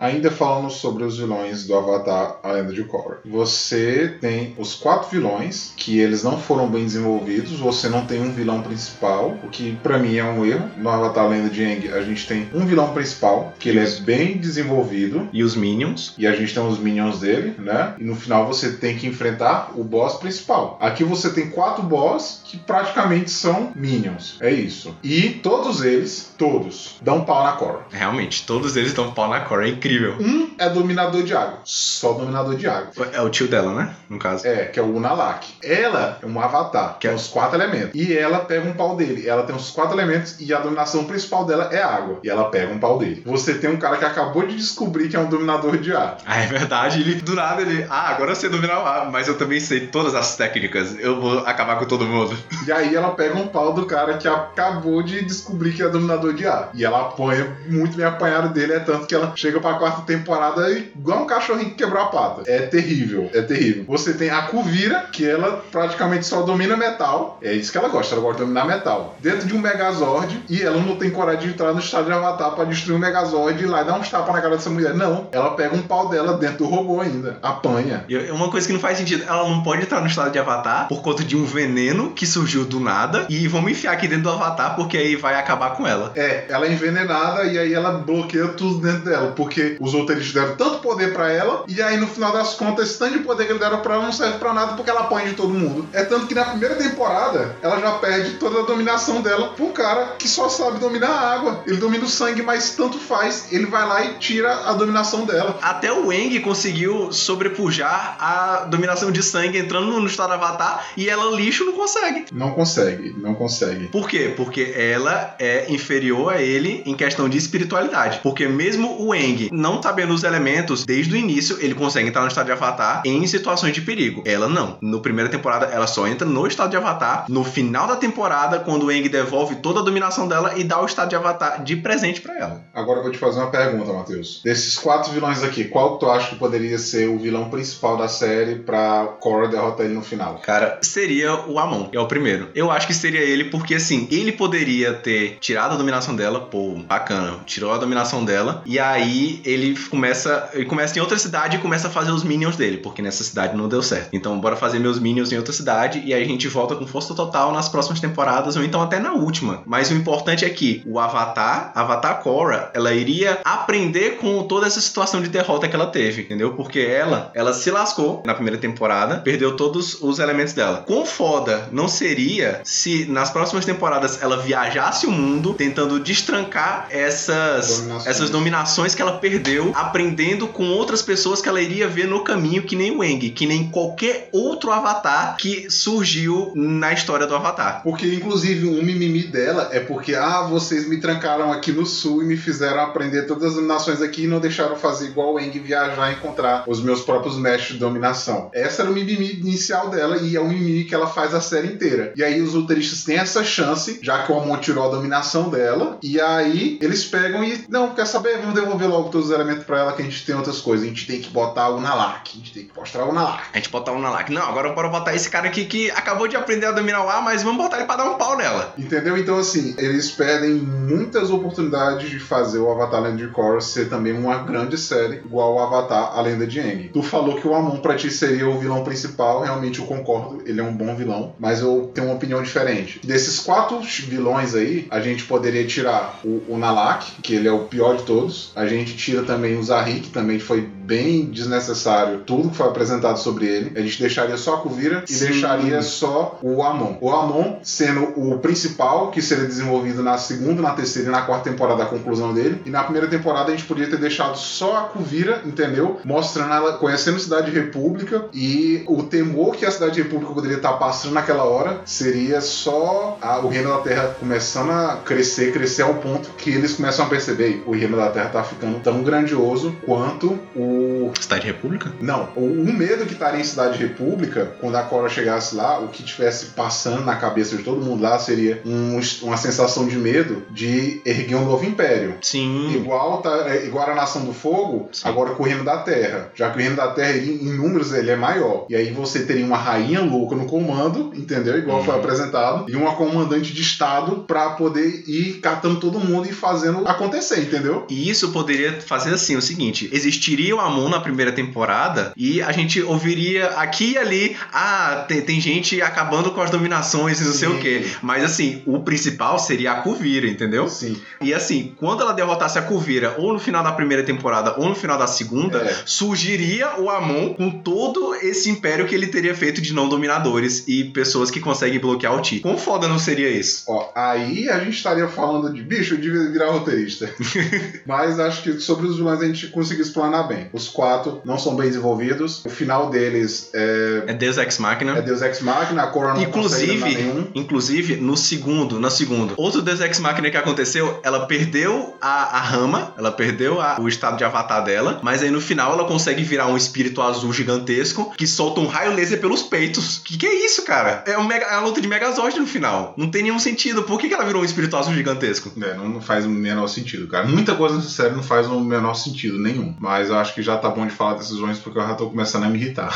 Ainda falando sobre os vilões do Avatar A Lenda de Korra. Você tem os quatro vilões, que eles não foram bem desenvolvidos. Você não tem um vilão principal, o que para mim é um erro. No Avatar A Lenda de Aang, a gente tem um vilão principal, que ele é bem desenvolvido. E os Minions. E a gente tem os Minions dele, né? E no final você tem que enfrentar o boss principal. Aqui você tem quatro boss que praticamente são Minions. É isso. E todos eles, todos, dão pau na Korra. Realmente, todos eles dão pau na Korra. É incrível. Um é dominador de água. Só dominador de água. É o tio dela, né? No caso. É, que é o Unalak. Ela é um avatar, que é os quatro elementos. E ela pega um pau dele. Ela tem os quatro elementos e a dominação principal dela é água. E ela pega um pau dele. Você tem um cara que acabou de descobrir que é um dominador de ar. Ah, é verdade. Ele, do nada, ele. Ah, agora eu sei dominar o ar, mas eu também sei todas as técnicas. Eu vou acabar com todo mundo. *laughs* E aí ela pega um pau do cara que acabou de descobrir que é dominador de ar. E ela apanha muito bem apanhado dele, é tanto que ela chega pra quarta temporada igual um cachorrinho que quebrou a pata. É terrível, é terrível. Você tem a Kuvira, que ela praticamente só domina metal. É isso que ela gosta, ela gosta de dominar metal. Dentro de um Megazord, e ela não tem coragem de entrar no estado de Avatar pra destruir o Megazord e ir lá e dar uns tapas na cara dessa mulher. Não, ela pega um pau dela dentro do robô ainda, apanha. E uma coisa que não faz sentido, ela não pode entrar no estado de Avatar por conta de um veneno que surgiu do nada e vamos enfiar aqui dentro do Avatar porque aí vai acabar com ela. É, ela é envenenada e aí ela bloqueia tudo dentro dela, porque os roteiristas deram tanto poder para ela e aí no final das contas esse tanto de poder que eles deram pra ela não serve pra nada porque ela apanha de todo mundo. É tanto que na primeira temporada ela já perde toda a dominação dela pro cara que só sabe dominar a água. Ele domina o sangue, mas tanto faz, ele vai lá e tira a dominação dela. Até o Eng conseguiu sobrepujar a dominação de sangue entrando no estado Avatar e ela lixo não consegue. Não consegue, não consegue. Por quê? Porque ela é inferior a ele em questão de espiritualidade. Porque mesmo o Eng não sabendo os elementos, desde o início ele consegue entrar no estado de Avatar em situações de perigo. Ela não. No primeira temporada ela só entra no estado de Avatar. No final da temporada, quando o Eng devolve toda a dominação dela e dá o estado de Avatar de presente para ela. Agora eu vou te fazer uma pergunta, Matheus. Desses quatro vilões aqui, qual tu acha que poderia ser o vilão principal da série pra Korra derrotar ele no final? Cara, seria o Amon, é o primeiro. Eu acho que seria ele porque, assim, ele poderia ter tirado a dominação dela, pô, bacana, tirou a dominação dela, e aí ele começa, ele começa em outra cidade e começa a fazer os minions dele, porque nessa cidade não deu certo. Então, bora fazer meus minions em outra cidade, e aí a gente volta com força total nas próximas temporadas, ou então até na última. Mas o importante é que o Avatar, Avatar Korra, ela iria aprender com toda essa situação de derrota que ela teve, entendeu? Porque ela, ela se lascou na primeira temporada, perdeu todos os elementos dela. Quão foda não seria se nas próximas temporadas ela viajasse o mundo tentando destrancar essas Dominações. essas dominações que ela perdeu, aprendendo com outras pessoas que ela iria ver no caminho, que nem o Eng, que nem qualquer outro avatar que surgiu na história do Avatar. Porque, inclusive, um mimimi dela é porque, ah, vocês me trancaram aqui no sul e me fizeram aprender todas as dominações aqui e não deixaram fazer igual o Eng viajar e encontrar os meus próprios mestres de dominação. Essa era o mimimi inicial dela e é o mimimi que ela faz a série inteira. E aí os roteiristas têm essa chance, já que o Amon tirou a dominação dela, e aí eles pegam e, não, quer saber? Vamos devolver logo todos os elementos pra ela que a gente tem outras coisas. A gente tem que botar o Nalak, a gente tem que mostrar o Nalak. A gente botar um Nalak. Não, agora bora botar esse cara aqui que acabou de aprender a dominar o ar, mas vamos botar ele pra dar um pau nela. Entendeu? Então, assim, eles perdem muitas oportunidades de fazer o Avatar Land of Korra ser também uma grande série, igual o Avatar A Lenda de Aang. Tu falou que o Amon pra ti seria o vilão principal, realmente eu concordo, ele é um bom vilão, mas eu tenho uma opinião diferente. Desses quatro vilões aí, a gente poderia tirar o, o Nalak, que ele é o pior de todos, a gente tira também o Zahri, que também foi bem desnecessário tudo que foi apresentado sobre ele, a gente deixaria só a Kuvira e Sim. deixaria só o Amon. O Amon sendo o principal, que seria desenvolvido na segunda, na terceira e na quarta temporada, a conclusão dele. E na primeira temporada a gente podia ter deixado só a Kuvira, entendeu? Mostrando ela conhecendo a Cidade República e o temor que a Cidade República poderia estar passando naquela hora seria só a- o Reino da Terra começando a crescer, crescer ao ponto que eles começam a perceber o Reino da Terra tá ficando tão grandioso quanto o o. Cidade República? Não, o, o medo que estaria em Cidade República, quando a Cora chegasse lá, o que tivesse passando na cabeça de todo mundo lá seria um- uma sensação de medo de erguer um novo império. Sim. Igual, tá, é, igual a Nação do Fogo, Sim. agora com o Reino da Terra. Já que o Reino da Terra, ele, em números, ele é maior. E aí você teria uma rainha louca no comando, entendeu? Igual foi Uhum. apresentado. E uma comandante de estado pra poder ir catando todo mundo e fazendo acontecer, entendeu? E isso poderia fazer assim, o seguinte, existiria o Amon na primeira temporada e a gente ouviria aqui e ali, ah, tem, tem gente acabando com as dominações e não sei o quê. Mas assim, o principal seria a Kuvira, entendeu? Sim. E assim, quando ela derrotasse a Kuvira, ou no final da primeira temporada, ou no final da segunda, É. surgiria o Amon com todo esse império que ele teria feito de não dominadores e pessoas que conseguem bloquear o Ti. Quão foda não seria isso? Ó, aí a gente estaria falando de bicho, devia virar roteirista. *laughs* Mas acho que sobre os vilões a gente conseguiu explanar bem. Os quatro não são bem desenvolvidos. O final deles é, É Deus Ex Machina. é Deus Ex Machina, a Korra não Inclusive, nenhum. inclusive, no segundo, no segundo, outro Deus Ex Machina que aconteceu, ela perdeu a, a rama, ela perdeu a- o estado de avatar dela, mas aí no final ela consegue virar um espírito azul gigantesco que solta um raio laser pelos peitos. Que que é isso, cara? É, um mega, é uma luta de Megazord no final. Não tem nenhum sentido. Por que, que ela virou um espírito azul gigantesco? É, não, não faz o menor sentido, cara. Muita coisa nessa série não faz o menor sentido nenhum. Mas eu acho que já tá bom de falar desses vilões porque eu já tô começando a me irritar.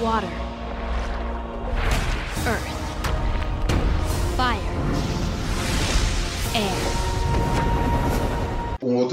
Water.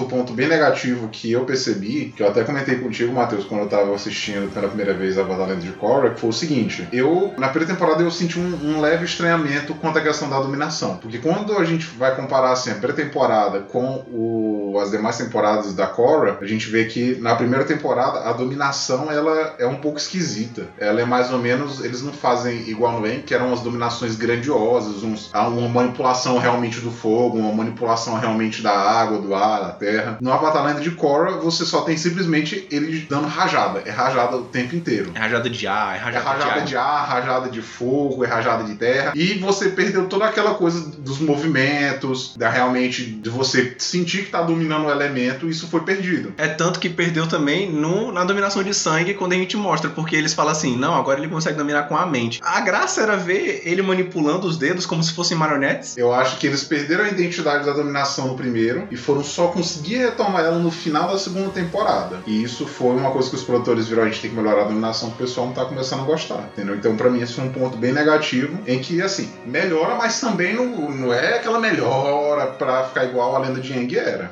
Ponto bem negativo que eu percebi, que eu até comentei contigo, Matheus, quando eu tava assistindo pela primeira vez a Batalha de Korra, que foi o seguinte: eu, na primeira temporada, eu senti um, um leve estranhamento quanto à questão da dominação. Porque quando a gente vai comparar assim, a primeira temporada com o- as demais temporadas da Korra, a gente vê que na primeira temporada a dominação ela é um pouco esquisita. Ela é mais ou menos, eles não fazem igual no En, que eram umas dominações grandiosas, uns, uma manipulação realmente do fogo, uma manipulação realmente da água, do ar, da terra. No Avatar Land de Korra, você só tem simplesmente eles dando rajada. É rajada o tempo inteiro. É rajada de ar, é É rajada, rajada de de ar, rajada de fogo, é rajada de terra. E você perdeu toda aquela coisa dos movimentos, da realmente de você sentir que tá dominando o elemento, isso foi perdido. É tanto que perdeu também no, na dominação de sangue quando a gente mostra, porque eles falam assim: não, agora ele consegue dominar com a mente. A graça era ver ele manipulando os dedos como se fossem marionetes. Eu acho que eles perderam a identidade da dominação no primeiro e foram só conseguir retomar ela no final da segunda temporada. E isso foi uma coisa que os produtores viram: a gente tem que melhorar a dominação, que o pessoal não tá começando a gostar, entendeu? Então, pra mim, esse foi um ponto bem negativo, em que, assim, melhora, mas também não, não é aquela melhora pra ficar igual a lenda de Yang era.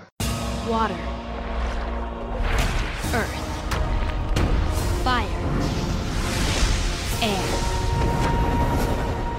Water. Earth. Fire. Air.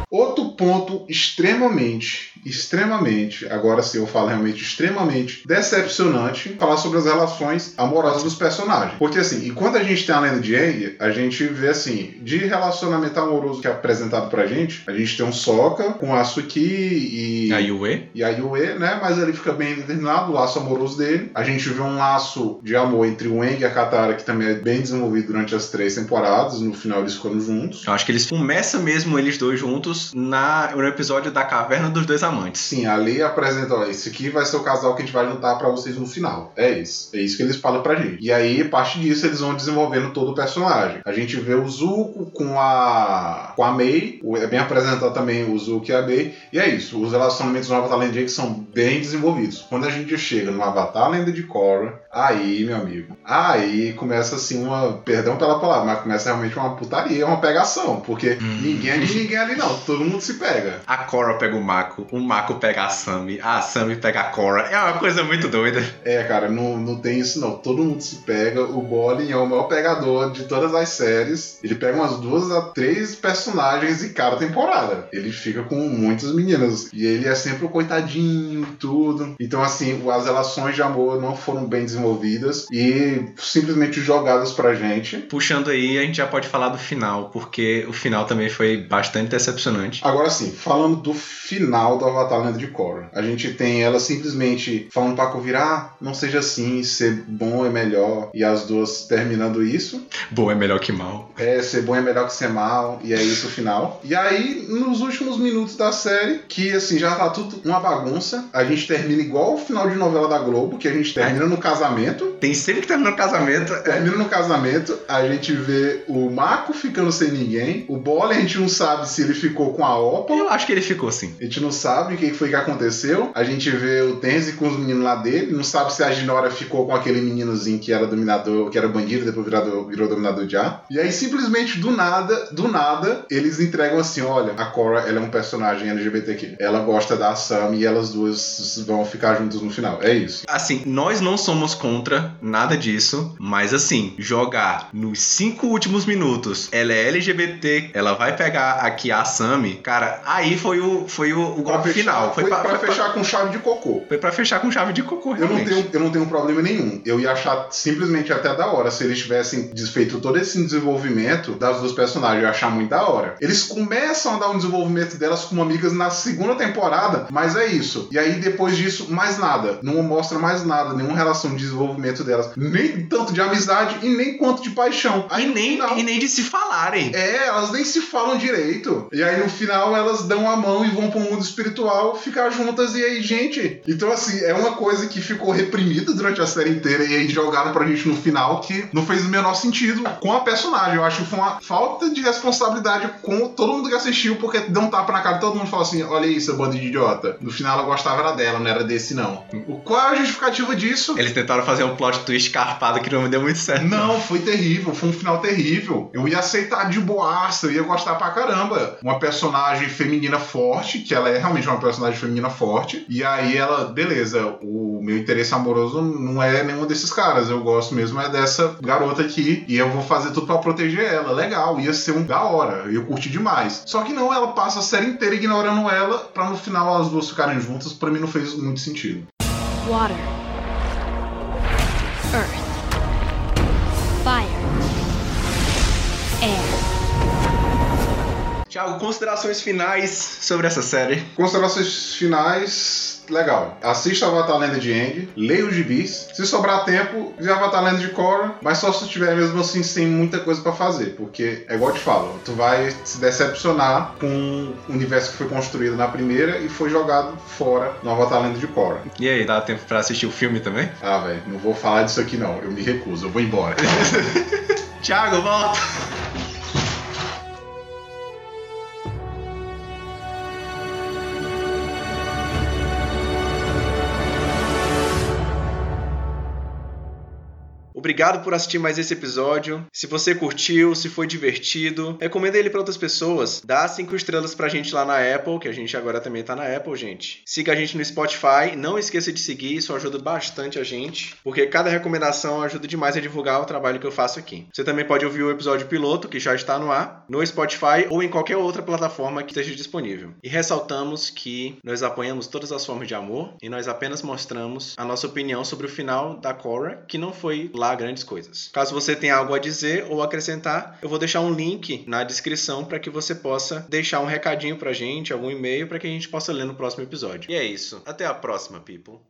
Outro ponto extremamente, extremamente, agora sim eu falo realmente extremamente decepcionante, falar sobre as relações amorosas dos personagens. Porque assim, enquanto a gente tem a lenda de Aang, a gente vê assim, de relacionamento amoroso que é apresentado pra gente, a gente tem um Sokka com a Suki e A Yue. e a Yue, né? Mas ele fica bem determinado, o laço amoroso dele. A gente vê um laço de amor entre o Aang e a Katara, que também é bem desenvolvido durante as três temporadas. No final eles ficam juntos. Eu acho que eles começam mesmo eles dois juntos na, no episódio da Caverna dos Dois Amantes. Sim, ali apresenta, ó, esse aqui vai ser o casal que a gente vai juntar pra vocês no final. É isso. É isso que eles falam pra gente. E aí, a partir disso, eles vão desenvolvendo todo o personagem. A gente vê o Zuko com a com a Mei, é bem apresentado também o Zuko e a Mei. E é isso, os relacionamentos no Avatar Jake são bem desenvolvidos. Quando a gente chega no Avatar Lenda de Korra, aí, meu amigo, aí começa assim uma, perdão pela palavra, mas começa realmente uma putaria, uma pegação, porque Hum. ninguém é de ninguém ali não, todo mundo se pega. A Korra pega o Mako, o Mako pega a Sami, a Sami pega a Korra. É uma coisa muito doida. É, cara, não, não tem isso não. Todo mundo se pega. O Bolin é o maior pegador de todas as séries. Ele pega umas duas a três personagens em cada temporada. Ele fica com muitas meninas. E ele é sempre o coitadinho e tudo. Então, assim, as relações de amor não foram bem desenvolvidas e simplesmente jogadas pra gente. Puxando aí, a gente já pode falar do final, porque o final também foi bastante decepcionante. Agora sim, falando do final do Avatar Lenda de Korra. A gente tem ela simplesmente falando pra Kuvira, ah, não seja assim, ser bom é melhor, e as duas terminando isso. Bom é melhor que mal. É, ser bom é melhor que ser mal, e é isso o final. E aí, nos últimos minutos da série, que assim, já tá tudo uma bagunça, a gente termina igual o final de novela da Globo, que a gente termina no casamento. Tem sempre que terminar o casamento. é. Termina no casamento, a gente vê o Mako ficando sem ninguém, o Bola a gente não sabe se ele ficou com a Opa, Eu acho que ele ficou assim. a gente não sabe o que foi que aconteceu. A gente vê o Tenzi com os meninos lá dele. Não sabe se a Ginora ficou com aquele meninozinho que era dominador, que era bandido, depois virado, virou dominador ar. E aí, simplesmente, do nada, do nada, eles entregam assim: olha, a Cora ela é um personagem LGBTQ. Ela gosta da Sam e elas duas vão ficar juntas no final. É isso. Assim, nós não somos contra nada disso, mas assim, jogar nos cinco últimos minutos, ela é LGBT, ela vai pegar aqui a Sami, cara, aí foi o, foi o, o golpe final. Foi, foi pra, pra foi, fechar com chave de cocô. foi pra fechar com chave de cocô, Eu não, realmente. tenho, eu não tenho problema nenhum. Eu ia achar simplesmente até da hora se eles tivessem desfeito todo esse desenvolvimento das duas personagens. Eu ia achar muito da hora. Eles começam a dar um desenvolvimento delas como amigas na segunda temporada, mas é isso. E aí depois disso, mais nada. Não mostra mais nada, nenhuma relação de desenvolvimento delas. Nem tanto de amizade e nem quanto de paixão. Aí E nem, final- e nem de se falarem. é, elas nem se falam direito. E aí no final elas dão a mão e vão pro mundo espiritual ficar juntas. E aí, gente. Então, assim, é uma coisa que ficou reprimida durante a série inteira. E aí jogaram pra gente no final que não fez o menor sentido com a personagem. Eu acho que foi uma falta de responsabilidade com todo mundo que assistiu, porque deu um tapa na cara de todo mundo e falou assim: olha isso, banda de idiota. No final ela gostava era dela, não era desse, não. O- Qual é a justificativa disso? Eles tentaram fazer um plot twist carpado que não deu muito certo. Não, foi terrível, foi um final terrível. Eu ia aceitar de boaça, eu ia gostar pra caramba. Uma personagem feminina forte, que ela é realmente uma personagem feminina forte. E aí ela, beleza, o meu interesse amoroso não é nenhum desses caras. Eu gosto mesmo é dessa garota aqui. E eu vou fazer tudo pra proteger ela. Legal, ia ser um da hora. Eu curti demais. Só que não, ela passa a série inteira ignorando ela, pra no final as duas ficarem juntas. Pra mim não fez muito sentido. Water. Tiago, considerações finais sobre essa série. Considerações finais, legal. Assista Avatar Lenda de Aang, leia os gibis. Se sobrar tempo, vê Avatar Lenda de Korra, mas só se tiver mesmo assim sem muita coisa pra fazer, porque é igual eu te falo, tu vai se decepcionar com o universo que foi construído na primeira e foi jogado fora no Avatar Lenda de Korra. E aí, dá tempo pra assistir o filme também? Ah, velho, não vou falar disso aqui não, eu me recuso, eu vou embora. *laughs* Tiago, volta! Obrigado por assistir mais esse episódio. Se você curtiu, se foi divertido, recomenda ele para outras pessoas. Dá cinco estrelas pra gente lá na Apple, que a gente agora também tá na Apple, gente. Siga a gente no Spotify. Não esqueça de seguir, isso ajuda bastante a gente, porque cada recomendação ajuda demais a divulgar o trabalho que eu faço aqui. Você também pode ouvir o episódio piloto, que já está no ar, no Spotify ou em qualquer outra plataforma que esteja disponível. E ressaltamos que nós apoiamos todas as formas de amor e nós apenas mostramos a nossa opinião sobre o final da Korra, que não foi lá grandes coisas. Caso você tenha algo a dizer ou acrescentar, eu vou deixar um link na descrição para que você possa deixar um recadinho pra gente, algum e-mail para que a gente possa ler no próximo episódio. E é isso. Até a próxima, people.